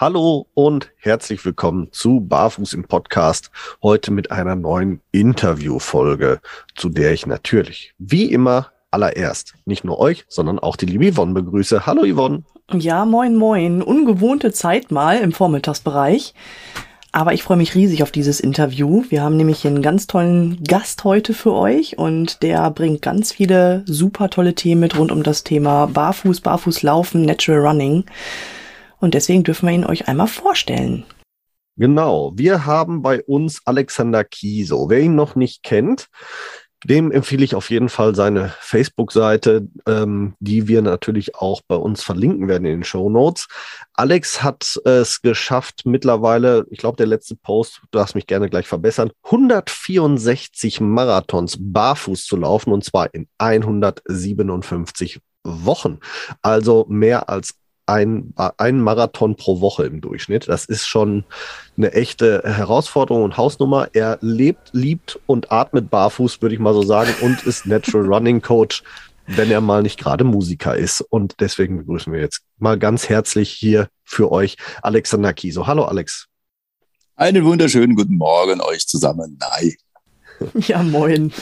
Hallo und herzlich willkommen zu Barfuß im Podcast. Heute mit einer neuen Interviewfolge, zu der ich natürlich, wie immer, allererst nicht nur euch, sondern auch die liebe Yvonne begrüße. Hallo Yvonne. Ja, moin, moin. Ungewohnte Zeit mal im Vormittagsbereich. Aber ich freue mich riesig auf dieses Interview. Wir haben nämlich einen ganz tollen Gast heute für euch und der bringt ganz viele super tolle Themen mit rund um das Thema Barfuß, Barfußlaufen, Natural Running. Und deswegen dürfen wir ihn euch einmal vorstellen. Genau, wir haben bei uns Alexander Kieso. Wer ihn noch nicht kennt, dem empfehle ich auf jeden Fall seine Facebook-Seite, ähm, die wir natürlich auch bei uns verlinken werden in den Show Notes. Alex hat es geschafft, mittlerweile, ich glaube, der letzte Post, du darfst mich gerne gleich verbessern, 164 Marathons barfuß zu laufen und zwar in 157 Wochen. Also mehr als ein, ein Marathon pro Woche im Durchschnitt. Das ist schon eine echte Herausforderung und Hausnummer. Er lebt, liebt und atmet barfuß, würde ich mal so sagen, und ist Natural Running Coach, wenn er mal nicht gerade Musiker ist. Und deswegen begrüßen wir jetzt mal ganz herzlich hier für euch Alexander Kieso. Hallo Alex. Einen wunderschönen guten Morgen euch zusammen. Nein. Ja, moin.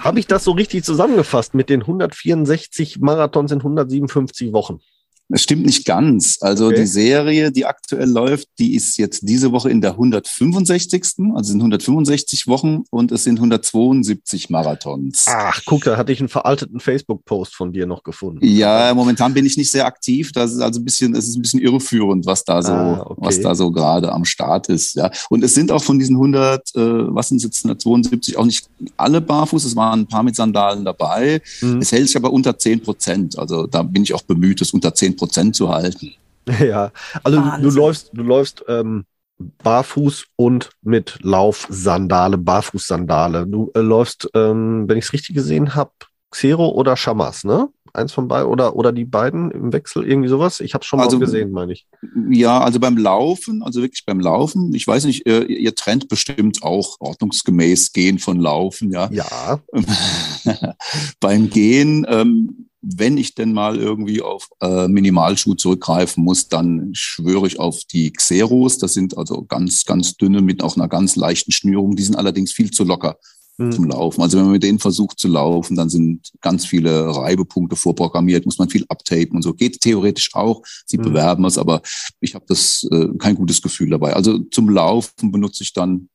Habe ich das so richtig zusammengefasst mit den 164 Marathons in 157 Wochen? Es stimmt nicht ganz. Also okay. die Serie, die aktuell läuft, die ist jetzt diese Woche in der 165. Also sind 165 Wochen und es sind 172 Marathons. Ach, guck, da hatte ich einen veralteten Facebook-Post von dir noch gefunden. Ja, momentan bin ich nicht sehr aktiv. Das ist also ein bisschen, es ist ein bisschen irreführend, was da so, ah, okay. was da so gerade am Start ist. Ja, und es sind auch von diesen 100, äh, was sind jetzt 172 auch nicht alle barfuß. Es waren ein paar mit Sandalen dabei. Mhm. Es hält sich aber unter 10 Prozent. Also da bin ich auch bemüht, es unter 10 Prozent zu halten. Ja, also du, du, läufst, du läufst ähm, barfuß und mit Laufsandale, Barfußsandale. Du äh, läufst, ähm, wenn ich es richtig gesehen habe, Xero oder Shamas, ne? Eins von beiden oder, oder die beiden im Wechsel, irgendwie sowas? Ich habe es schon also, mal gesehen, meine ich. Ja, also beim Laufen, also wirklich beim Laufen, ich weiß nicht, ihr, ihr trennt bestimmt auch ordnungsgemäß Gehen von Laufen, ja. Ja. beim Gehen ähm, wenn ich denn mal irgendwie auf äh, Minimalschuh zurückgreifen muss, dann schwöre ich auf die Xeros. Das sind also ganz, ganz dünne mit auch einer ganz leichten Schnürung. Die sind allerdings viel zu locker mhm. zum Laufen. Also wenn man mit denen versucht zu laufen, dann sind ganz viele Reibepunkte vorprogrammiert, muss man viel abtapen und so. Geht theoretisch auch. Sie mhm. bewerben es, aber ich habe das äh, kein gutes Gefühl dabei. Also zum Laufen benutze ich dann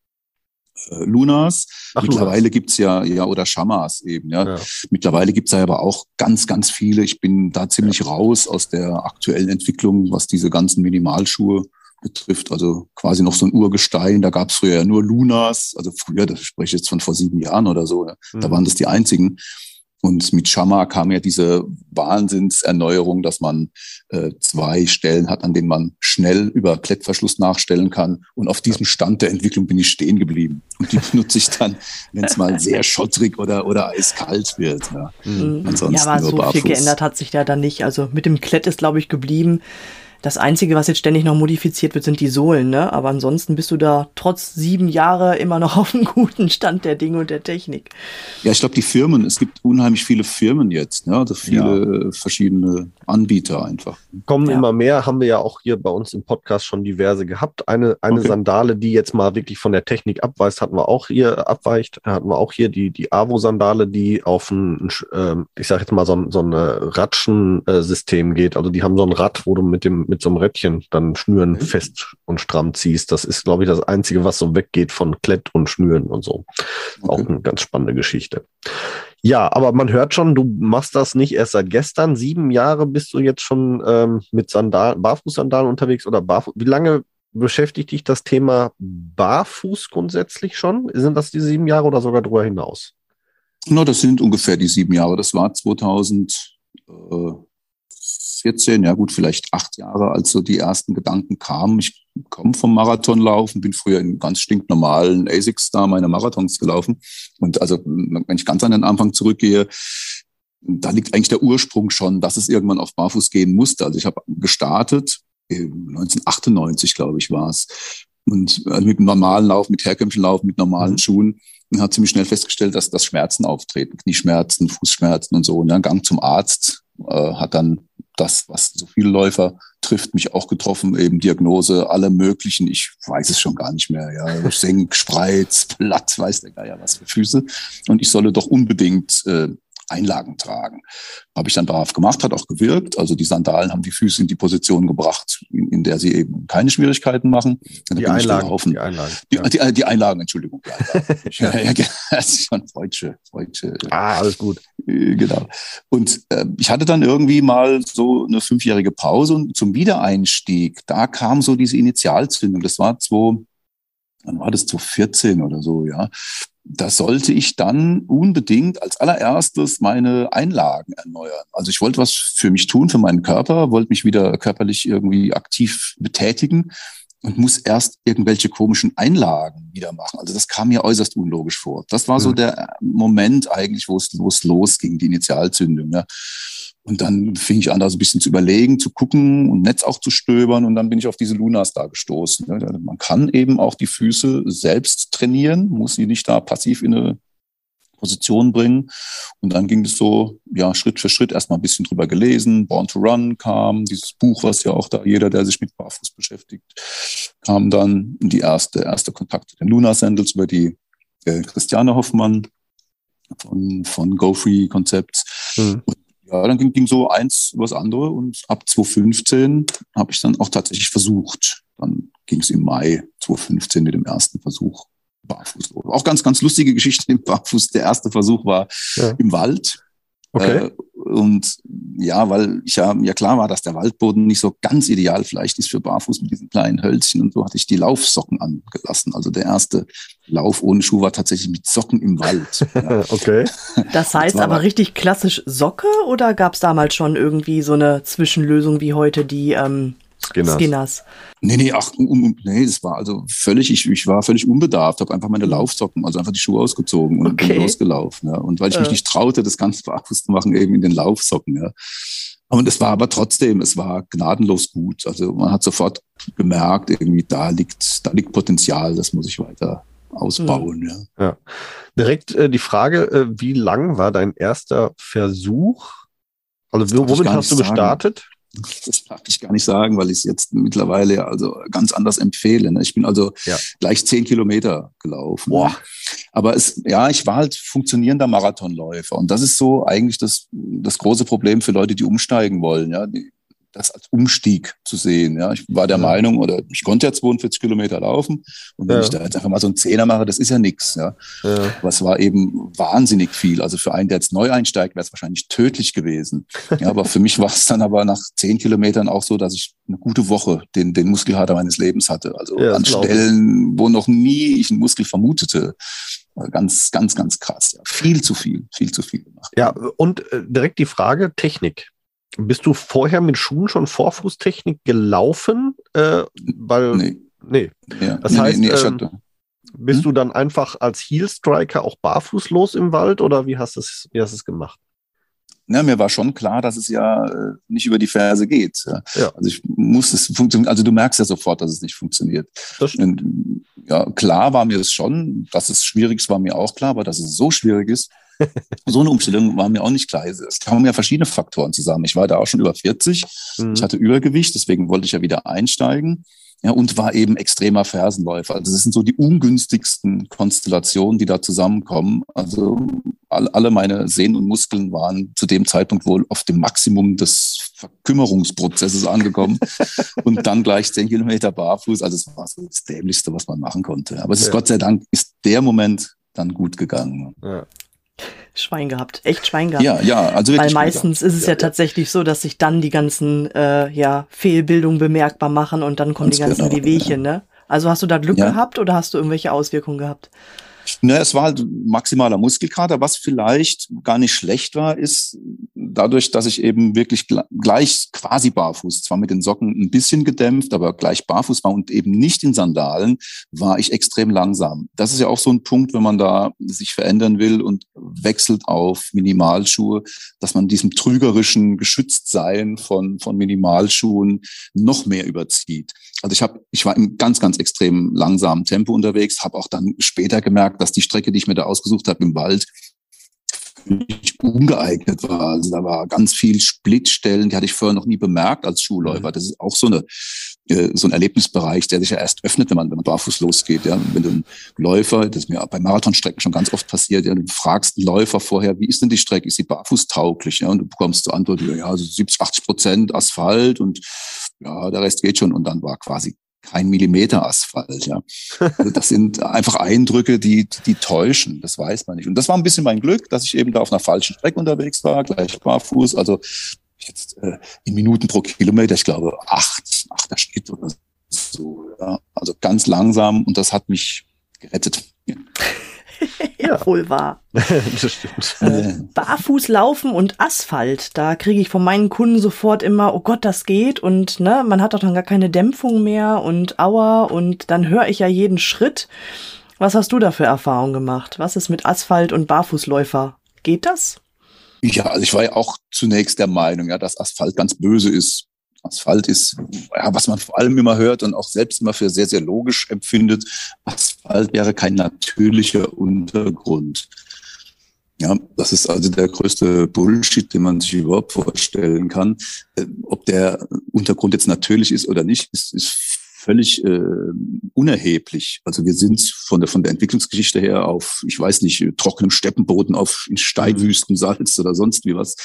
äh, Lunas. Ach, Mittlerweile Lunas. gibt's ja, ja, oder Shamas eben, ja. ja. Mittlerweile gibt's ja aber auch ganz, ganz viele. Ich bin da ziemlich ja. raus aus der aktuellen Entwicklung, was diese ganzen Minimalschuhe betrifft. Also quasi noch so ein Urgestein. Da gab's früher ja nur Lunas. Also früher, das spreche ich jetzt von vor sieben Jahren oder so. Da mhm. waren das die einzigen. Und mit Shama kam ja diese Wahnsinnserneuerung, dass man äh, zwei Stellen hat, an denen man schnell über Klettverschluss nachstellen kann. Und auf diesem Stand der Entwicklung bin ich stehen geblieben. Und die benutze ich dann, wenn es mal sehr schottrig oder, oder eiskalt wird. Ja, mhm. Ansonsten ja aber so barfuß. viel geändert hat sich da dann nicht. Also mit dem Klett ist, glaube ich, geblieben. Das Einzige, was jetzt ständig noch modifiziert wird, sind die Sohlen, ne? Aber ansonsten bist du da trotz sieben Jahre immer noch auf einem guten Stand der Dinge und der Technik. Ja, ich glaube, die Firmen, es gibt unheimlich viele Firmen jetzt, ne? Also viele ja. verschiedene Anbieter einfach. Kommen ja. immer mehr, haben wir ja auch hier bei uns im Podcast schon diverse gehabt. Eine, eine okay. Sandale, die jetzt mal wirklich von der Technik abweist, hatten wir auch hier, abweicht, hatten wir auch hier die, die Avo-Sandale, die auf ein, äh, ich sag jetzt mal, so ein, so ein Ratschen-System geht. Also die haben so ein Rad, wo du mit dem mit so einem Rädchen dann Schnüren mhm. fest und stramm ziehst. Das ist, glaube ich, das Einzige, was so weggeht von Klett und Schnüren und so. Okay. Auch eine ganz spannende Geschichte. Ja, aber man hört schon, du machst das nicht erst seit gestern. Sieben Jahre bist du jetzt schon ähm, mit Sandalen, Barfußsandalen unterwegs oder Barfuß. Wie lange beschäftigt dich das Thema Barfuß grundsätzlich schon? Sind das die sieben Jahre oder sogar darüber hinaus? Na, no, das sind ungefähr die sieben Jahre. Das war 2000. Äh 14, ja gut, vielleicht acht Jahre, als so die ersten Gedanken kamen. Ich komme vom Marathonlaufen, bin früher in ganz stinknormalen ASICs da meine Marathons gelaufen. Und also, wenn ich ganz an den Anfang zurückgehe, da liegt eigentlich der Ursprung schon, dass es irgendwann auf Barfuß gehen musste. Also ich habe gestartet, 1998, glaube ich, war es. Und also mit normalen Lauf, mit herkömmlichen Lauf, mit normalen mhm. Schuhen und hat ziemlich schnell festgestellt, dass das Schmerzen auftreten, Knieschmerzen, Fußschmerzen und so. Und dann Gang zum Arzt, äh, hat dann das, was so viele Läufer trifft, mich auch getroffen, eben Diagnose, alle möglichen, ich weiß es schon gar nicht mehr, ja, Senk, Spreiz, Platt, weiß der Geier was für Füße. Und ich solle doch unbedingt äh, Einlagen tragen. Habe ich dann darauf gemacht, hat auch gewirkt. Also die Sandalen haben die Füße in die Position gebracht, in, in der sie eben keine Schwierigkeiten machen. Die Einlagen, die, Einlagen, die, ja. die, die Einlagen. Entschuldigung. Die Einlagen. ja. das ist schon Freudsche. Freudsche. Ah, alles gut. Äh, genau. Und äh, ich hatte dann irgendwie mal so eine fünfjährige Pause und zum Wiedereinstieg, da kam so diese Initialzündung. Das war 2, dann war das zu 14 oder so, ja, da sollte ich dann unbedingt als allererstes meine Einlagen erneuern. Also ich wollte was für mich tun, für meinen Körper, wollte mich wieder körperlich irgendwie aktiv betätigen und muss erst irgendwelche komischen Einlagen wieder machen. Also das kam mir äußerst unlogisch vor. Das war so mhm. der Moment eigentlich, wo es, wo es losging, die Initialzündung. Ja. Und dann fing ich an, da so ein bisschen zu überlegen, zu gucken und Netz auch zu stöbern. Und dann bin ich auf diese Lunas da gestoßen. Man kann eben auch die Füße selbst trainieren, muss sie nicht da passiv in eine Position bringen. Und dann ging es so, ja, Schritt für Schritt erstmal ein bisschen drüber gelesen. Born to Run kam, dieses Buch, was ja auch da jeder, der sich mit Barfuß beschäftigt, kam dann die erste, erste Kontakt zu den Luna Sandals über die äh, Christiane Hoffmann von, von Go Free Concepts. Mhm. Und ja, dann ging, ging so eins was andere und ab 2015 habe ich dann auch tatsächlich versucht. Dann ging es im Mai 2015 mit dem ersten Versuch barfuß. Auch ganz, ganz lustige Geschichte im Barfuß. Der erste Versuch war ja. im Wald. Okay. Äh, und ja, weil ich ja, ja klar war, dass der Waldboden nicht so ganz ideal vielleicht ist für Barfuß mit diesen kleinen Hölzchen und so hatte ich die Laufsocken angelassen. Also der erste Lauf ohne Schuh war tatsächlich mit Socken im Wald. Ja. okay. Das heißt das aber richtig klassisch Socke oder gab es damals schon irgendwie so eine Zwischenlösung wie heute die ähm, Skinners. Skinners. Nee, nee, ach, um, nee, das war also völlig, ich, ich war völlig unbedarft, habe einfach meine mhm. Laufsocken, also einfach die Schuhe ausgezogen und okay. bin losgelaufen. Ja. Und weil ich äh. mich nicht traute, das ganz barfuß zu machen, eben in den Laufsocken. Ja. Und es war aber trotzdem, es war gnadenlos gut. Also man hat sofort gemerkt, irgendwie da liegt, da liegt Potenzial, das muss ich weiter ausbauen. Mhm. Ja. ja. Direkt äh, die Frage, äh, wie lang war dein erster Versuch? Also womit hast du gestartet? Das darf ich gar nicht sagen, weil ich es jetzt mittlerweile also ganz anders empfehle. Ne? Ich bin also ja. gleich zehn Kilometer gelaufen. Boah. Aber es, ja, ich war halt funktionierender Marathonläufer. Und das ist so eigentlich das, das große Problem für Leute, die umsteigen wollen. Ja, die, das als Umstieg zu sehen. Ja, ich war der ja. Meinung, oder ich konnte ja 42 Kilometer laufen und wenn ja. ich da jetzt einfach mal so einen Zehner mache, das ist ja nichts. Ja. ja. Aber es war eben wahnsinnig viel. Also für einen, der jetzt neu einsteigt, wäre es wahrscheinlich tödlich gewesen. Ja, aber für mich war es dann aber nach zehn Kilometern auch so, dass ich eine gute Woche den, den Muskelkater meines Lebens hatte. Also an Stellen, wo noch nie ich einen Muskel vermutete. Ganz, ganz, ganz krass. Viel zu viel, viel zu viel gemacht. Ja, und äh, direkt die Frage Technik. Bist du vorher mit Schuhen schon Vorfußtechnik gelaufen? Äh, weil, nee. nee. Ja. Das nee, heißt, nee, ähm, bist hm? du dann einfach als Heel Striker auch barfuß los im Wald oder wie hast du es, wie hast es gemacht? Ja, mir war schon klar, dass es ja äh, nicht über die Ferse geht. Ja. Also ich muss es funktionieren. Also du merkst ja sofort, dass es nicht funktioniert. Und, ja, klar war mir es schon, dass es schwierig ist, war mir auch klar, aber dass es so schwierig ist, so eine Umstellung war mir auch nicht klar. Es kamen ja verschiedene Faktoren zusammen. Ich war da auch schon über 40. Mhm. Ich hatte Übergewicht, deswegen wollte ich ja wieder einsteigen. Ja, und war eben extremer Fersenläufer. Also das sind so die ungünstigsten Konstellationen, die da zusammenkommen. Also alle meine Sehnen und Muskeln waren zu dem Zeitpunkt wohl auf dem Maximum des Verkümmerungsprozesses angekommen und dann gleich zehn Kilometer barfuß. Also es war so das Dämlichste, was man machen konnte. Aber es ist ja. Gott sei Dank ist der Moment dann gut gegangen. Ja. Schwein gehabt, echt Schwein gehabt. Ja, ja, also Weil meistens ist es ja, ja, tatsächlich so, dass sich dann die ganzen äh, ja, Fehlbildungen bemerkbar machen und dann kommen Ganz die ganzen genau, Wehwehchen, ja. ne? Also hast du da Glück ja. gehabt oder hast du irgendwelche Auswirkungen gehabt? Ne, es war halt maximaler Muskelkater. Was vielleicht gar nicht schlecht war, ist, dadurch, dass ich eben wirklich gleich quasi barfuß, zwar mit den Socken ein bisschen gedämpft, aber gleich barfuß war und eben nicht in Sandalen, war ich extrem langsam. Das ist ja auch so ein Punkt, wenn man da sich verändern will und wechselt auf Minimalschuhe, dass man diesem trügerischen Geschütztsein von, von Minimalschuhen noch mehr überzieht. Also ich habe, ich war im ganz, ganz extrem langsamen Tempo unterwegs, habe auch dann später gemerkt, dass die Strecke, die ich mir da ausgesucht habe im Wald, ungeeignet war. Also da war ganz viel Splitstellen, die hatte ich vorher noch nie bemerkt als Schulläufer. Mhm. Das ist auch so eine äh, so ein Erlebnisbereich, der sich ja erst öffnet, wenn man, wenn man barfuß losgeht. Ja. Wenn du einen Läufer, das ist mir bei Marathonstrecken schon ganz oft passiert, ja, du fragst einen Läufer vorher, wie ist denn die Strecke? Ist sie barfußtauglich? Ja, und du bekommst zur Antwort, ja, so 70, 80 Prozent Asphalt und ja, der Rest geht schon. Und dann war quasi kein Millimeter Asphalt. Ja. Also das sind einfach Eindrücke, die, die täuschen. Das weiß man nicht. Und das war ein bisschen mein Glück, dass ich eben da auf einer falschen Strecke unterwegs war, gleich barfuß. Also jetzt äh, in Minuten pro Kilometer, ich glaube acht, achter Schnitt oder so. Ja. Also ganz langsam und das hat mich gerettet. Ja. Ja, wohl wahr. das stimmt. Äh, Barfuß laufen und Asphalt, da kriege ich von meinen Kunden sofort immer, oh Gott, das geht und ne, man hat doch dann gar keine Dämpfung mehr und aua und dann höre ich ja jeden Schritt. Was hast du da für Erfahrungen gemacht? Was ist mit Asphalt und Barfußläufer? Geht das? Ja, also ich war ja auch zunächst der Meinung, ja, dass Asphalt ganz böse ist. Asphalt ist, ja, was man vor allem immer hört und auch selbst immer für sehr, sehr logisch empfindet. Asphalt wäre kein natürlicher Untergrund. Ja, das ist also der größte Bullshit, den man sich überhaupt vorstellen kann. Äh, ob der Untergrund jetzt natürlich ist oder nicht, ist, ist völlig äh, unerheblich. Also wir sind von der, von der Entwicklungsgeschichte her auf, ich weiß nicht, trockenem Steppenboden, auf in Steinwüsten, Salz oder sonst wie was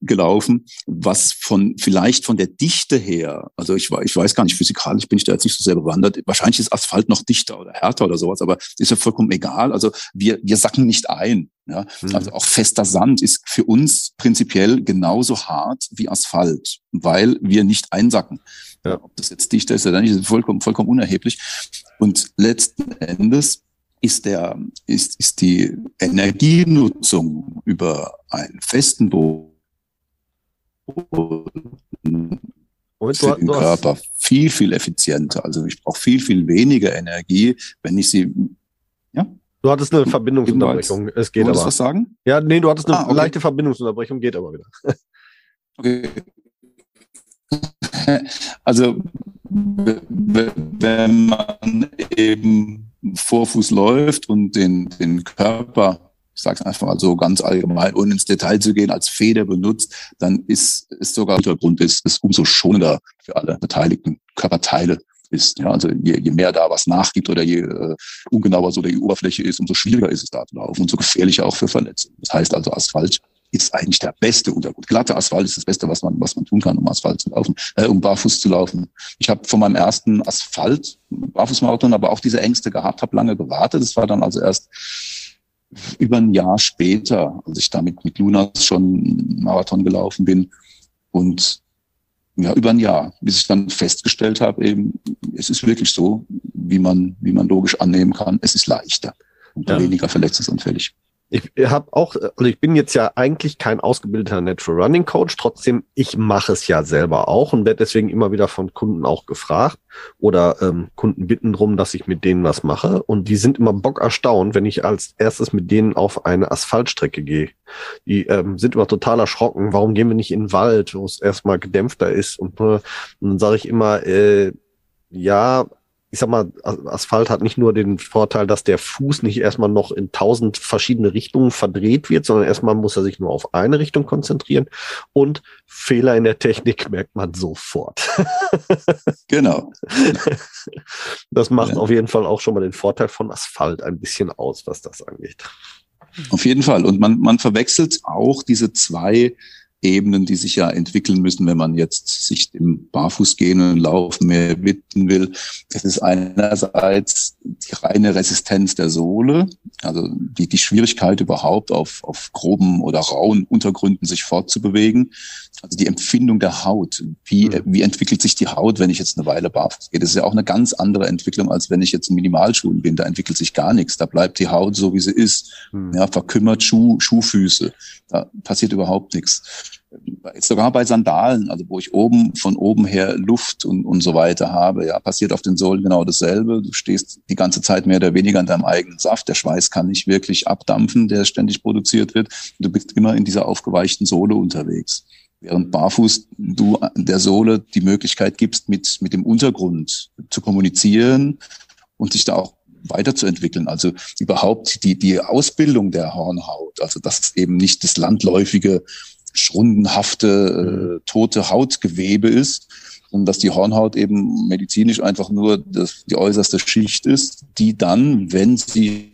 gelaufen, was von vielleicht von der Dichte her, also ich, ich weiß gar nicht, physikalisch bin ich da jetzt nicht so sehr bewandert, wahrscheinlich ist Asphalt noch dichter oder härter oder sowas, aber ist ja vollkommen egal. Also wir, wir sacken nicht ein. Ja, mhm. also auch fester Sand ist für uns prinzipiell genauso hart wie Asphalt, weil wir nicht einsacken. Ja. Ob das jetzt dichter ist oder nicht, ist vollkommen, vollkommen unerheblich. Und letzten Endes ist der, ist, ist die Energienutzung über einen festen Boden und für den Körper viel, viel effizienter. Also ich brauche viel, viel weniger Energie, wenn ich sie. Du hattest eine Verbindungsunterbrechung. Es geht aber. was sagen? Ja, nee, du hattest eine ah, okay. leichte Verbindungsunterbrechung, geht aber wieder. Okay. Also wenn man eben Vorfuß läuft und den, den Körper, ich sage es einfach mal so ganz allgemein, ohne ins Detail zu gehen, als Feder benutzt, dann ist es sogar Hintergrund ist, ist umso schonender für alle beteiligten Körperteile ist. Ja, also je, je mehr da was nachgibt oder je äh, ungenauer so die Oberfläche ist, umso schwieriger ist es da zu laufen und so gefährlicher auch für Verletzungen. Das heißt also Asphalt ist eigentlich der beste Untergrund. Glatter Asphalt ist das Beste, was man, was man tun kann, um Asphalt zu laufen, äh, um barfuß zu laufen. Ich habe von meinem ersten Asphalt, Barfußmarathon, aber auch diese Ängste gehabt, habe lange gewartet. Das war dann also erst über ein Jahr später, als ich damit mit Lunas schon Marathon gelaufen bin. Und ja, über ein Jahr, bis ich dann festgestellt habe, eben, es ist wirklich so, wie man, wie man logisch annehmen kann, es ist leichter und ja. weniger verletzungsanfällig ich habe auch, also ich bin jetzt ja eigentlich kein ausgebildeter Natural Running Coach, trotzdem, ich mache es ja selber auch und werde deswegen immer wieder von Kunden auch gefragt oder ähm, Kunden bitten drum, dass ich mit denen was mache und die sind immer bock erstaunt, wenn ich als erstes mit denen auf eine Asphaltstrecke gehe. Die ähm, sind immer total erschrocken, warum gehen wir nicht in den Wald, wo es erstmal gedämpfter ist und, äh, und dann sage ich immer, äh, ja, ich sag mal, Asphalt hat nicht nur den Vorteil, dass der Fuß nicht erstmal noch in tausend verschiedene Richtungen verdreht wird, sondern erstmal muss er sich nur auf eine Richtung konzentrieren und Fehler in der Technik merkt man sofort. genau. Das macht ja. auf jeden Fall auch schon mal den Vorteil von Asphalt ein bisschen aus, was das angeht. Auf jeden Fall. Und man, man verwechselt auch diese zwei Ebenen, die sich ja entwickeln müssen, wenn man jetzt sich dem Barfußgehen und Laufen mehr widmen will. Das ist einerseits die reine Resistenz der Sohle, also die, die Schwierigkeit überhaupt auf, auf groben oder rauen Untergründen sich fortzubewegen. Also die Empfindung der Haut. Wie, mhm. wie entwickelt sich die Haut, wenn ich jetzt eine Weile barfuß gehe? Das ist ja auch eine ganz andere Entwicklung, als wenn ich jetzt in Minimalschuhen bin. Da entwickelt sich gar nichts. Da bleibt die Haut so, wie sie ist. Mhm. Ja, verkümmert Schuh, Schuhfüße. Da passiert überhaupt nichts. Sogar bei Sandalen, also wo ich oben von oben her Luft und, und so weiter habe, ja, passiert auf den Sohlen genau dasselbe. Du stehst die ganze Zeit mehr oder weniger in deinem eigenen Saft. Der Schweiß kann nicht wirklich abdampfen, der ständig produziert wird. Du bist immer in dieser aufgeweichten Sohle unterwegs. Während barfuß du der Sohle die Möglichkeit gibst, mit, mit dem Untergrund zu kommunizieren und sich da auch weiterzuentwickeln. Also überhaupt die, die Ausbildung der Hornhaut, also dass es eben nicht das landläufige schrundenhafte, äh, tote Hautgewebe ist und dass die Hornhaut eben medizinisch einfach nur das, die äußerste Schicht ist, die dann, wenn sie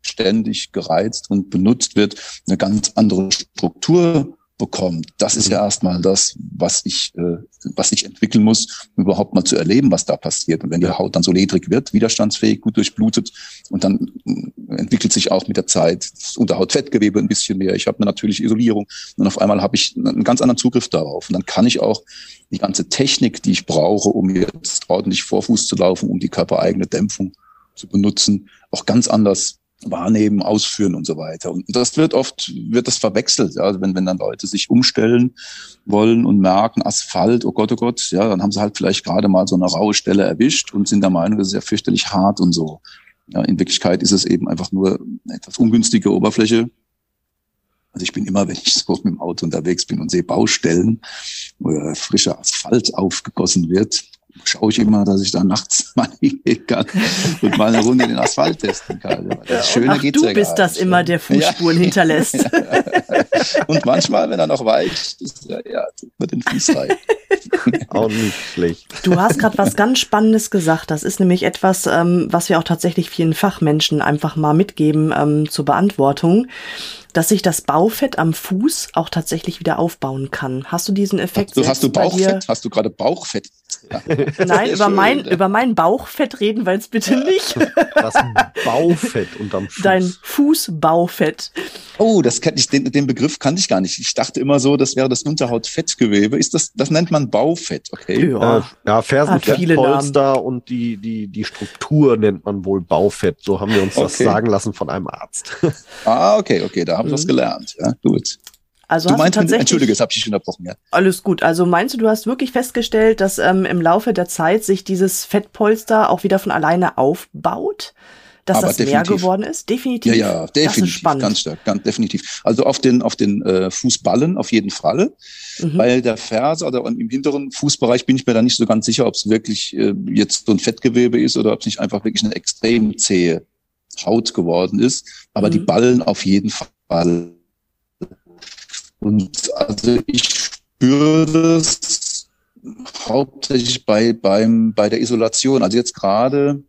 ständig gereizt und benutzt wird, eine ganz andere Struktur bekommt. Das ist ja mhm. erstmal das, was ich, äh, was ich entwickeln muss, um überhaupt mal zu erleben, was da passiert. Und wenn die Haut dann so ledrig wird, widerstandsfähig, gut durchblutet, und dann äh, entwickelt sich auch mit der Zeit das Unterhautfettgewebe ein bisschen mehr. Ich habe eine natürliche Isolierung und auf einmal habe ich einen ganz anderen Zugriff darauf. Und dann kann ich auch die ganze Technik, die ich brauche, um jetzt ordentlich Vorfuß zu laufen, um die körpereigene Dämpfung zu benutzen, auch ganz anders wahrnehmen, ausführen und so weiter. Und das wird oft, wird das verwechselt, ja, wenn, wenn dann Leute sich umstellen wollen und merken, Asphalt, oh Gott, oh Gott, ja, dann haben sie halt vielleicht gerade mal so eine raue Stelle erwischt und sind der Meinung, das ist ja fürchterlich hart und so. Ja, in Wirklichkeit ist es eben einfach nur eine etwas ungünstige Oberfläche. Also ich bin immer, wenn ich so mit dem Auto unterwegs bin und sehe Baustellen, wo frischer Asphalt aufgegossen wird, schaue ich immer, dass ich da nachts mal hingehen kann und mal eine Runde den Asphalt testen kann. Das Schöne Ach, geht's du ja bist das immer, der Fußspuren ja. hinterlässt. und manchmal, wenn er noch weicht, ist er, ja, tut man den Fuß rein. auch nicht schlecht. Du hast gerade was ganz Spannendes gesagt. Das ist nämlich etwas, ähm, was wir auch tatsächlich vielen Fachmenschen einfach mal mitgeben ähm, zur Beantwortung dass sich das Baufett am Fuß auch tatsächlich wieder aufbauen kann. Hast du diesen Effekt? Hast du, hast du Bauchfett? Hast du gerade Bauchfett? Ja. Nein, über schön, mein, über mein Bauchfett reden wir jetzt bitte nicht. Das Baufett unterm Fuß. Dein Fußbaufett. Oh, das kenn ich, den, den Begriff kannte ich gar nicht. Ich dachte immer so, das wäre das Unterhautfettgewebe. Ist das, das nennt man Baufett, okay? Ja, äh, ja Fersenfettpolster und die, die, die Struktur nennt man wohl Baufett. So haben wir uns okay. das sagen lassen von einem Arzt. Ah, okay, okay, da habe ich mhm. was gelernt. Ja, gut. Also du meinst, tatsächlich, entschuldige, das habe ich dich unterbrochen. Ja. Alles gut. Also meinst du, du hast wirklich festgestellt, dass ähm, im Laufe der Zeit sich dieses Fettpolster auch wieder von alleine aufbaut? Dass Aber das definitiv. mehr geworden ist? Definitiv. Ja, ja, definitiv. Ganz stark, ganz definitiv. Also auf den, auf den äh, Fußballen auf jeden Fall. Mhm. Weil der Ferse oder im hinteren Fußbereich bin ich mir da nicht so ganz sicher, ob es wirklich äh, jetzt so ein Fettgewebe ist oder ob es nicht einfach wirklich eine extrem zähe Haut geworden ist. Aber mhm. die Ballen auf jeden Fall. Und also ich spüre das hauptsächlich bei, beim, bei der Isolation. Also jetzt gerade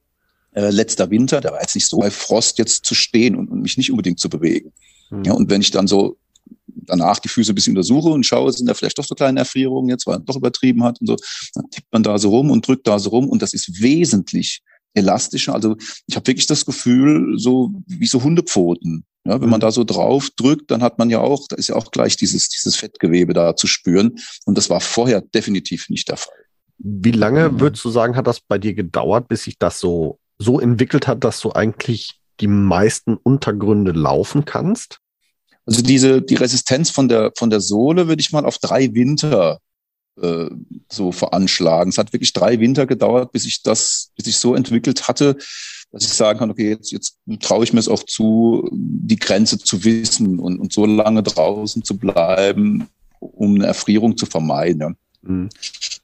äh, letzter Winter, der war jetzt nicht so bei Frost jetzt zu stehen und, und mich nicht unbedingt zu bewegen. Mhm. Ja, und wenn ich dann so danach die Füße ein bisschen untersuche und schaue, sind da vielleicht doch so kleine Erfrierungen jetzt, weil er doch übertrieben hat und so, dann tippt man da so rum und drückt da so rum und das ist wesentlich elastischer. Also ich habe wirklich das Gefühl, so wie so Hundepfoten. Ja, wenn man mhm. da so drauf drückt, dann hat man ja auch, da ist ja auch gleich dieses, dieses Fettgewebe da zu spüren. Und das war vorher definitiv nicht der Fall. Wie lange mhm. würdest du sagen, hat das bei dir gedauert, bis sich das so, so entwickelt hat, dass du eigentlich die meisten Untergründe laufen kannst? Also diese, die Resistenz von der, von der Sohle würde ich mal auf drei Winter äh, so veranschlagen. Es hat wirklich drei Winter gedauert, bis ich das, bis ich so entwickelt hatte, dass ich sagen kann, okay, jetzt, jetzt traue ich mir es auch zu, die Grenze zu wissen und, und so lange draußen zu bleiben, um eine Erfrierung zu vermeiden. Ja. Mhm.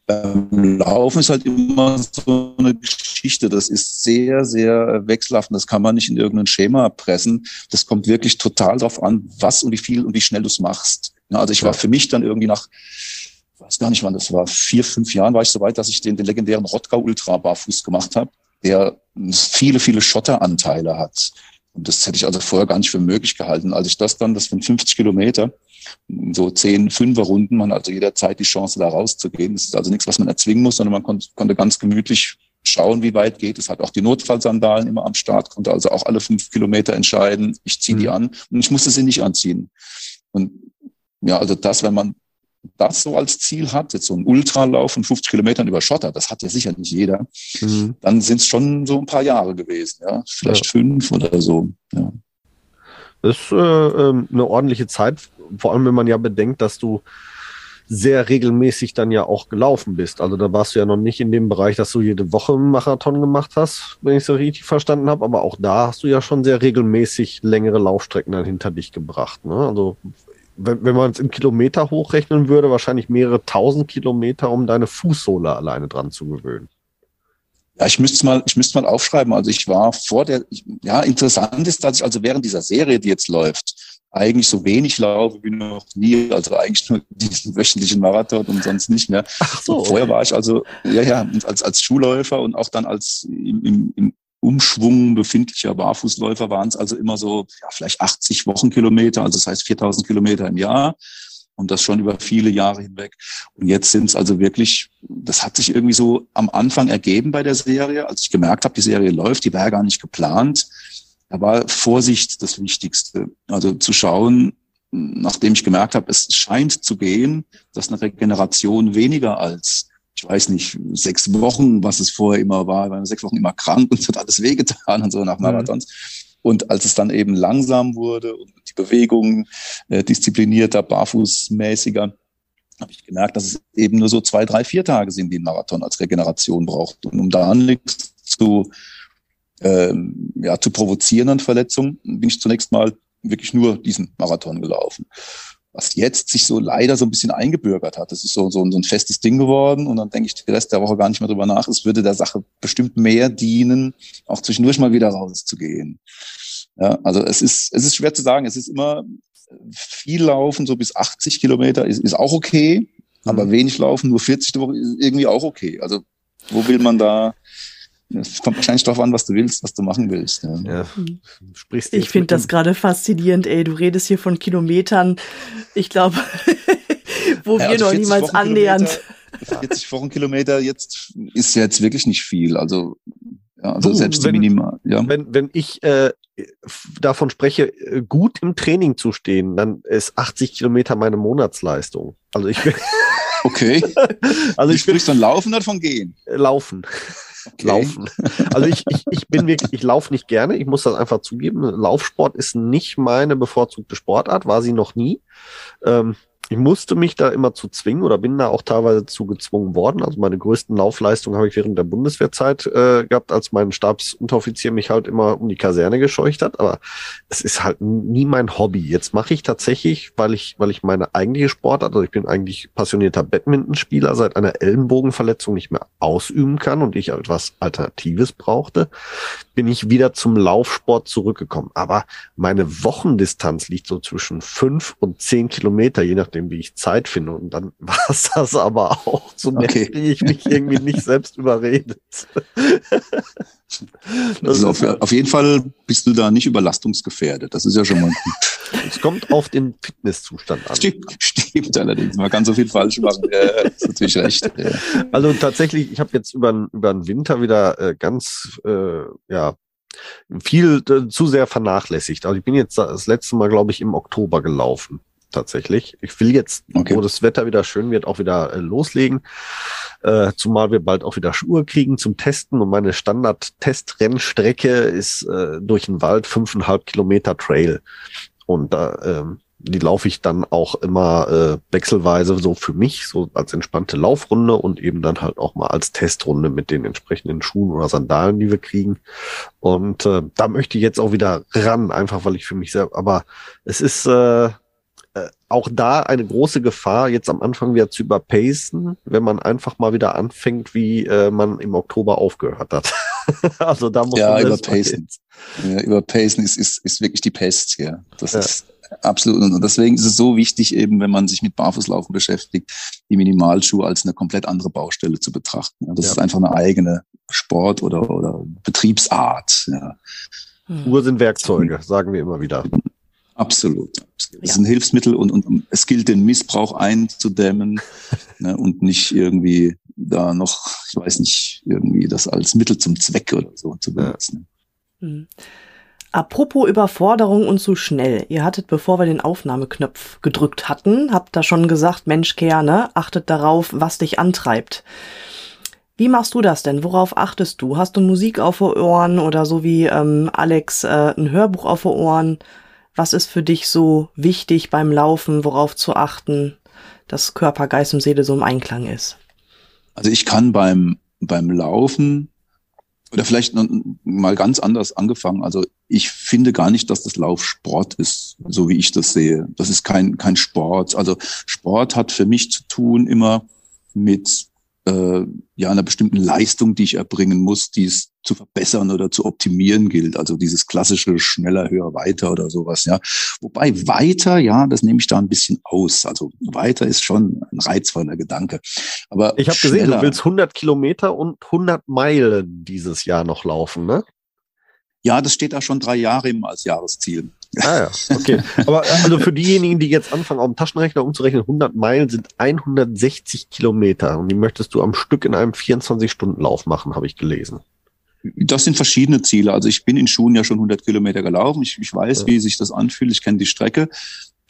Ähm, Laufen ist halt immer so eine Geschichte. Das ist sehr, sehr wechselhaft und das kann man nicht in irgendein Schema pressen. Das kommt wirklich total darauf an, was und wie viel und wie schnell du es machst. Ja, also ich war für mich dann irgendwie nach weiß gar nicht wann das war, vier, fünf Jahren war ich so weit, dass ich den, den legendären Rottgau Ultra barfuß gemacht habe, der viele, viele Schotteranteile hat. Und das hätte ich also vorher gar nicht für möglich gehalten. Als ich das dann, das sind 50 Kilometer, so zehn Fünfer-Runden, man hat also jederzeit die Chance, da rauszugehen. Das ist also nichts, was man erzwingen muss, sondern man konnte, konnte ganz gemütlich schauen, wie weit geht. Es hat auch die Notfallsandalen immer am Start, konnte also auch alle fünf Kilometer entscheiden, ich ziehe die mhm. an und ich musste sie nicht anziehen. Und ja, also das, wenn man das so als Ziel hat, jetzt so ein Ultralauf von 50 Kilometern über Schotter, das hat ja sicher nicht jeder, mhm. dann sind es schon so ein paar Jahre gewesen, ja, vielleicht ja. fünf oder so. Ja. Das ist äh, ähm, eine ordentliche Zeit vor allem wenn man ja bedenkt, dass du sehr regelmäßig dann ja auch gelaufen bist. Also da warst du ja noch nicht in dem Bereich, dass du jede Woche einen Marathon gemacht hast, wenn ich es so richtig verstanden habe. Aber auch da hast du ja schon sehr regelmäßig längere Laufstrecken dann hinter dich gebracht. Ne? Also wenn, wenn man es in Kilometer hochrechnen würde, wahrscheinlich mehrere tausend Kilometer, um deine Fußsohle alleine dran zu gewöhnen. Ja, ich müsste mal, ich müsste mal aufschreiben. Also ich war vor der, ja, interessant ist, dass ich also während dieser Serie, die jetzt läuft, eigentlich so wenig laufe wie noch nie, also eigentlich nur diesen wöchentlichen Marathon und sonst nicht mehr. Ach so. Und vorher war ich also, ja, ja, als, als Schulläufer und auch dann als im, im, im Umschwung befindlicher Barfußläufer waren es also immer so, ja, vielleicht 80 Wochenkilometer, also das heißt 4000 Kilometer im Jahr und das schon über viele Jahre hinweg. Und jetzt sind es also wirklich, das hat sich irgendwie so am Anfang ergeben bei der Serie, als ich gemerkt habe, die Serie läuft, die war gar nicht geplant da war Vorsicht das Wichtigste. Also zu schauen, nachdem ich gemerkt habe, es scheint zu gehen, dass eine Regeneration weniger als, ich weiß nicht, sechs Wochen, was es vorher immer war, ich war sechs Wochen immer krank und es hat alles wehgetan und so nach mhm. Marathons. Mhm. Und als es dann eben langsam wurde und die Bewegung äh, disziplinierter, barfußmäßiger, habe ich gemerkt, dass es eben nur so zwei, drei, vier Tage sind, die ein Marathon als Regeneration braucht. Und um da nichts zu ähm, ja, zu provozierenden Verletzungen bin ich zunächst mal wirklich nur diesen Marathon gelaufen. Was jetzt sich so leider so ein bisschen eingebürgert hat. Das ist so, so, so ein festes Ding geworden und dann denke ich den Rest der Woche gar nicht mehr drüber nach. Es würde der Sache bestimmt mehr dienen, auch zwischendurch mal wieder rauszugehen. Ja, also es ist, es ist schwer zu sagen. Es ist immer viel Laufen, so bis 80 Kilometer ist, ist auch okay, aber mhm. wenig Laufen, nur 40 Woche ist irgendwie auch okay. Also wo will man da es kommt wahrscheinlich darauf an, was du willst, was du machen willst. Ja. ja hm. sprichst ich finde das gerade faszinierend, ey. Du redest hier von Kilometern. Ich glaube, wo ja, wir also noch niemals annähernd. 40 Wochenkilometer jetzt ist jetzt wirklich nicht viel. Also, ja, also du, selbst wenn, minimal. Ja. Wenn, wenn ich äh, davon spreche, äh, gut im Training zu stehen, dann ist 80 Kilometer meine Monatsleistung. Also ich bin. Okay. also ich sprichst dann laufen oder von gehen? Laufen. Okay. Laufen. Also ich, ich, ich bin wirklich, ich laufe nicht gerne, ich muss das einfach zugeben. Laufsport ist nicht meine bevorzugte Sportart, war sie noch nie. Ähm, ich musste mich da immer zu zwingen oder bin da auch teilweise zu gezwungen worden. Also meine größten Laufleistungen habe ich während der Bundeswehrzeit äh, gehabt, als mein Stabsunteroffizier mich halt immer um die Kaserne gescheucht hat. Aber es ist halt nie mein Hobby. Jetzt mache ich tatsächlich, weil ich, weil ich meine eigentliche Sportart, also ich bin eigentlich passionierter Badmintonspieler, seit einer Ellenbogenverletzung nicht mehr ausüben kann und ich etwas Alternatives brauchte, bin ich wieder zum Laufsport zurückgekommen. Aber meine Wochendistanz liegt so zwischen fünf und zehn Kilometer, je nachdem, wie ich Zeit finde. Und dann war es das aber auch. So okay. kriege ich mich irgendwie nicht selbst überredet. Also auf, auf, jeden Fall bist du da nicht überlastungsgefährdet. Das ist ja schon mal gut. Es kommt auf den Fitnesszustand an. Stimmt, stimmt allerdings. Man kann so viel falsch machen. Ja, ist natürlich recht. Ja. Also tatsächlich, ich habe jetzt über, über den Winter wieder äh, ganz äh, ja, viel äh, zu sehr vernachlässigt. Also ich bin jetzt das letzte Mal, glaube ich, im Oktober gelaufen tatsächlich. Ich will jetzt, okay. wo das Wetter wieder schön wird, auch wieder äh, loslegen. Äh, zumal wir bald auch wieder Schuhe kriegen zum Testen und meine Standard-Testrennstrecke ist äh, durch den Wald fünfeinhalb Kilometer Trail. Und da, ähm, die laufe ich dann auch immer äh, wechselweise so für mich, so als entspannte Laufrunde und eben dann halt auch mal als Testrunde mit den entsprechenden Schuhen oder Sandalen, die wir kriegen. Und äh, da möchte ich jetzt auch wieder ran, einfach weil ich für mich selbst, aber es ist äh, auch da eine große Gefahr, jetzt am Anfang wieder zu überpacen, wenn man einfach mal wieder anfängt, wie äh, man im Oktober aufgehört hat. also da muss ja, man überpacen. Ja, überpacen ist, ist, ist wirklich die Pest, ja. Das ja. ist absolut. Und deswegen ist es so wichtig, eben, wenn man sich mit Barfußlaufen beschäftigt, die Minimalschuhe als eine komplett andere Baustelle zu betrachten. Ja, das ja. ist einfach eine eigene Sport- oder, oder Betriebsart. Ja. Uhr sind Werkzeuge, sagen wir immer wieder. Absolut. Es ja. ist ein Hilfsmittel und, und es gilt, den Missbrauch einzudämmen ne, und nicht irgendwie da noch, ich weiß nicht, irgendwie das als Mittel zum Zweck oder so zu benutzen. Ja. Mhm. Apropos Überforderung und zu schnell. Ihr hattet, bevor wir den Aufnahmeknopf gedrückt hatten, habt da schon gesagt, Mensch, Kerne, achtet darauf, was dich antreibt. Wie machst du das denn? Worauf achtest du? Hast du Musik auf den Ohren oder so wie ähm, Alex äh, ein Hörbuch auf den Ohren? Was ist für dich so wichtig beim Laufen, worauf zu achten, dass Körper, Geist und Seele so im Einklang ist? Also ich kann beim, beim Laufen oder vielleicht mal ganz anders angefangen. Also ich finde gar nicht, dass das Lauf Sport ist, so wie ich das sehe. Das ist kein, kein Sport. Also Sport hat für mich zu tun immer mit äh, ja einer bestimmten Leistung, die ich erbringen muss, die es zu verbessern oder zu optimieren gilt. Also dieses klassische schneller, höher, weiter oder sowas. Ja, wobei weiter, ja, das nehme ich da ein bisschen aus. Also weiter ist schon ein reizvoller Gedanke. Aber ich habe gesehen, du willst 100 Kilometer und 100 Meilen dieses Jahr noch laufen, ne? Ja, das steht da schon drei Jahre immer als Jahresziel. Ah ja, okay. Aber äh, also für diejenigen, die jetzt anfangen, auf dem Taschenrechner umzurechnen, 100 Meilen sind 160 Kilometer und die möchtest du am Stück in einem 24-Stunden-Lauf machen, habe ich gelesen. Das sind verschiedene Ziele. Also ich bin in Schuhen ja schon 100 Kilometer gelaufen. Ich, ich weiß, ja. wie sich das anfühlt. Ich kenne die Strecke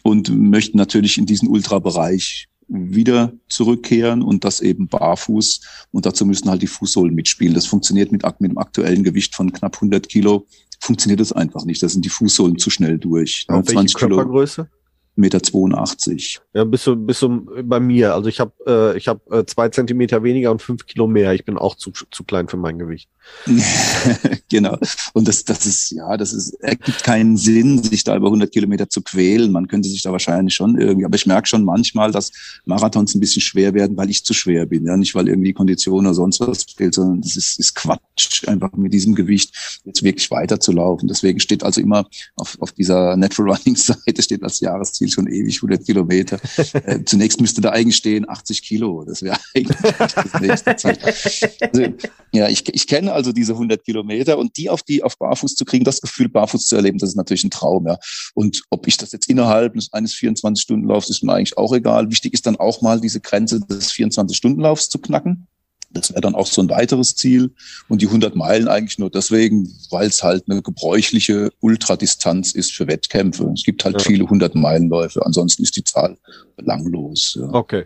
und möchte natürlich in diesen Ultrabereich wieder zurückkehren und das eben barfuß. Und dazu müssen halt die Fußsohlen mitspielen. Das funktioniert mit, mit dem aktuellen Gewicht von knapp 100 Kilo. Funktioniert das einfach nicht. Da sind die Fußsohlen zu schnell durch. Ja, 20 Körpergröße? Kilo. Meter 82. Ja, bist du, bist du bei mir. Also ich habe äh, ich hab, äh, zwei Zentimeter weniger und fünf Kilo mehr. Ich bin auch zu, zu klein für mein Gewicht. genau. Und das, das ist, ja, das ist, ergibt keinen Sinn, sich da über 100 Kilometer zu quälen. Man könnte sich da wahrscheinlich schon irgendwie, aber ich merke schon manchmal, dass Marathons ein bisschen schwer werden, weil ich zu schwer bin. Ja, nicht weil irgendwie Kondition oder sonst was fehlt, sondern das ist, ist Quatsch, einfach mit diesem Gewicht jetzt wirklich weiterzulaufen. Deswegen steht also immer auf, auf dieser Natural Running Seite steht als Jahresziel schon ewig 100 Kilometer. äh, zunächst müsste da eigentlich stehen 80 Kilo. Das wäre eigentlich das nächste Zeit. Also, ja, ich, ich kenne also diese 100 Kilometer und die auf die auf Barfuß zu kriegen, das Gefühl Barfuß zu erleben, das ist natürlich ein Traum. Ja. Und ob ich das jetzt innerhalb eines 24-Stunden-Laufs ist mir eigentlich auch egal. Wichtig ist dann auch mal diese Grenze des 24-Stunden-Laufs zu knacken. Das wäre dann auch so ein weiteres Ziel. Und die 100 Meilen eigentlich nur deswegen, weil es halt eine gebräuchliche Ultradistanz ist für Wettkämpfe. Es gibt halt ja. viele 100 Meilenläufe. Ansonsten ist die Zahl belanglos. Ja. Okay.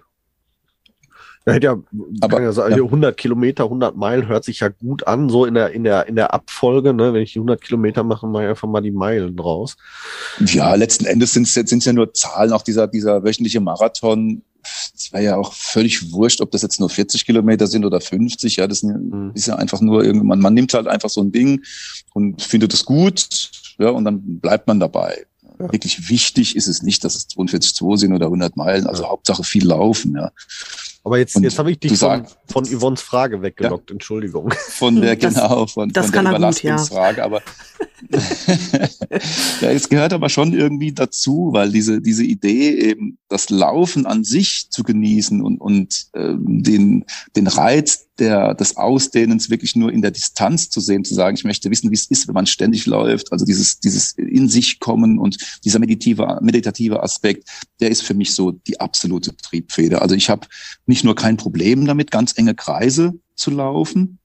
Ja, hätte ja, aber, ja sagen, ja. 100 Kilometer, 100 Meilen hört sich ja gut an, so in der, in der, in der Abfolge, ne? Wenn ich 100 Kilometer mache, mache ich einfach mal die Meilen draus. Ja, letzten Endes sind es ja nur Zahlen. Auch dieser, dieser wöchentliche Marathon, es wäre ja auch völlig wurscht, ob das jetzt nur 40 Kilometer sind oder 50. Ja, das mhm. ist ja einfach nur irgendwann, man nimmt halt einfach so ein Ding und findet es gut, ja, und dann bleibt man dabei. Ja. Wirklich wichtig ist es nicht, dass es 42,2 sind oder 100 Meilen. Also ja. Hauptsache viel laufen, ja. Aber jetzt, jetzt habe ich dich von, von Yvonnes Frage weggelockt, ja, Entschuldigung. Von der, das, genau, von, das von der Überlastungsfrage. Ja. Aber ja, es gehört aber schon irgendwie dazu, weil diese, diese Idee eben, das Laufen an sich zu genießen und, und ähm, den, den Reiz der, des Ausdehnens wirklich nur in der Distanz zu sehen, zu sagen, ich möchte wissen, wie es ist, wenn man ständig läuft. Also dieses, dieses in sich kommen und dieser meditative, meditative Aspekt, der ist für mich so die absolute Triebfeder. Also ich habe nicht nur kein Problem damit, ganz enge Kreise zu laufen.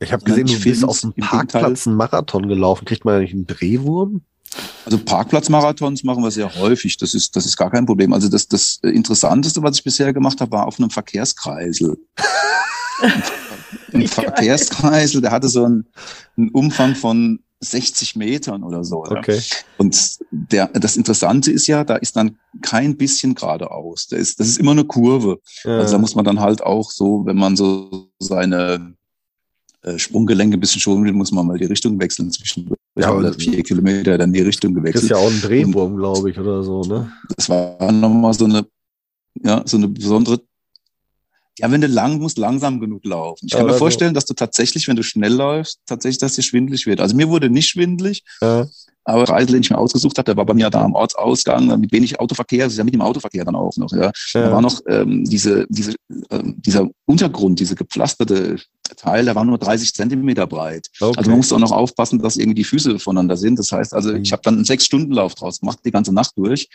Ich habe gesehen, du bist auf dem Parkplatz einen Marathon gelaufen. Kriegt man ja nicht einen Drehwurm? Also Parkplatzmarathons machen wir sehr häufig. Das ist, das ist gar kein Problem. Also das, das Interessanteste, was ich bisher gemacht habe, war auf einem Verkehrskreisel. ein Verkehrskreisel, der hatte so einen, einen Umfang von 60 Metern oder so. Okay. Und der, das Interessante ist ja, da ist dann kein bisschen geradeaus. Da ist, das ist immer eine Kurve. Ja. Also da muss man dann halt auch so, wenn man so seine äh, Sprunggelenke ein bisschen schonen will, muss man mal die Richtung wechseln zwischen ja, oder vier Kilometer dann die Richtung gewechselt. Das ist ja auch ein Drehwurm, glaube ich, oder so, ne? Das war nochmal so eine, ja, so eine besondere ja, wenn du lang musst, langsam genug laufen. Ich kann ja, mir vorstellen, so. dass du tatsächlich, wenn du schnell läufst, tatsächlich, dass dir schwindlig wird. Also mir wurde nicht schwindlig, ja. aber der Reise, den ich mir ausgesucht habe, der war bei mir da am Ortsausgang, mit wenig Autoverkehr, das ist ja mit dem Autoverkehr dann auch noch. Ja. ja. Da war noch ähm, diese, diese, ähm, dieser Untergrund, diese gepflasterte Teil, der war nur 30 Zentimeter breit. Okay. Also man musste auch noch aufpassen, dass irgendwie die Füße voneinander sind. Das heißt also, ich habe dann einen Sechs-Stunden-Lauf draus gemacht, die ganze Nacht durch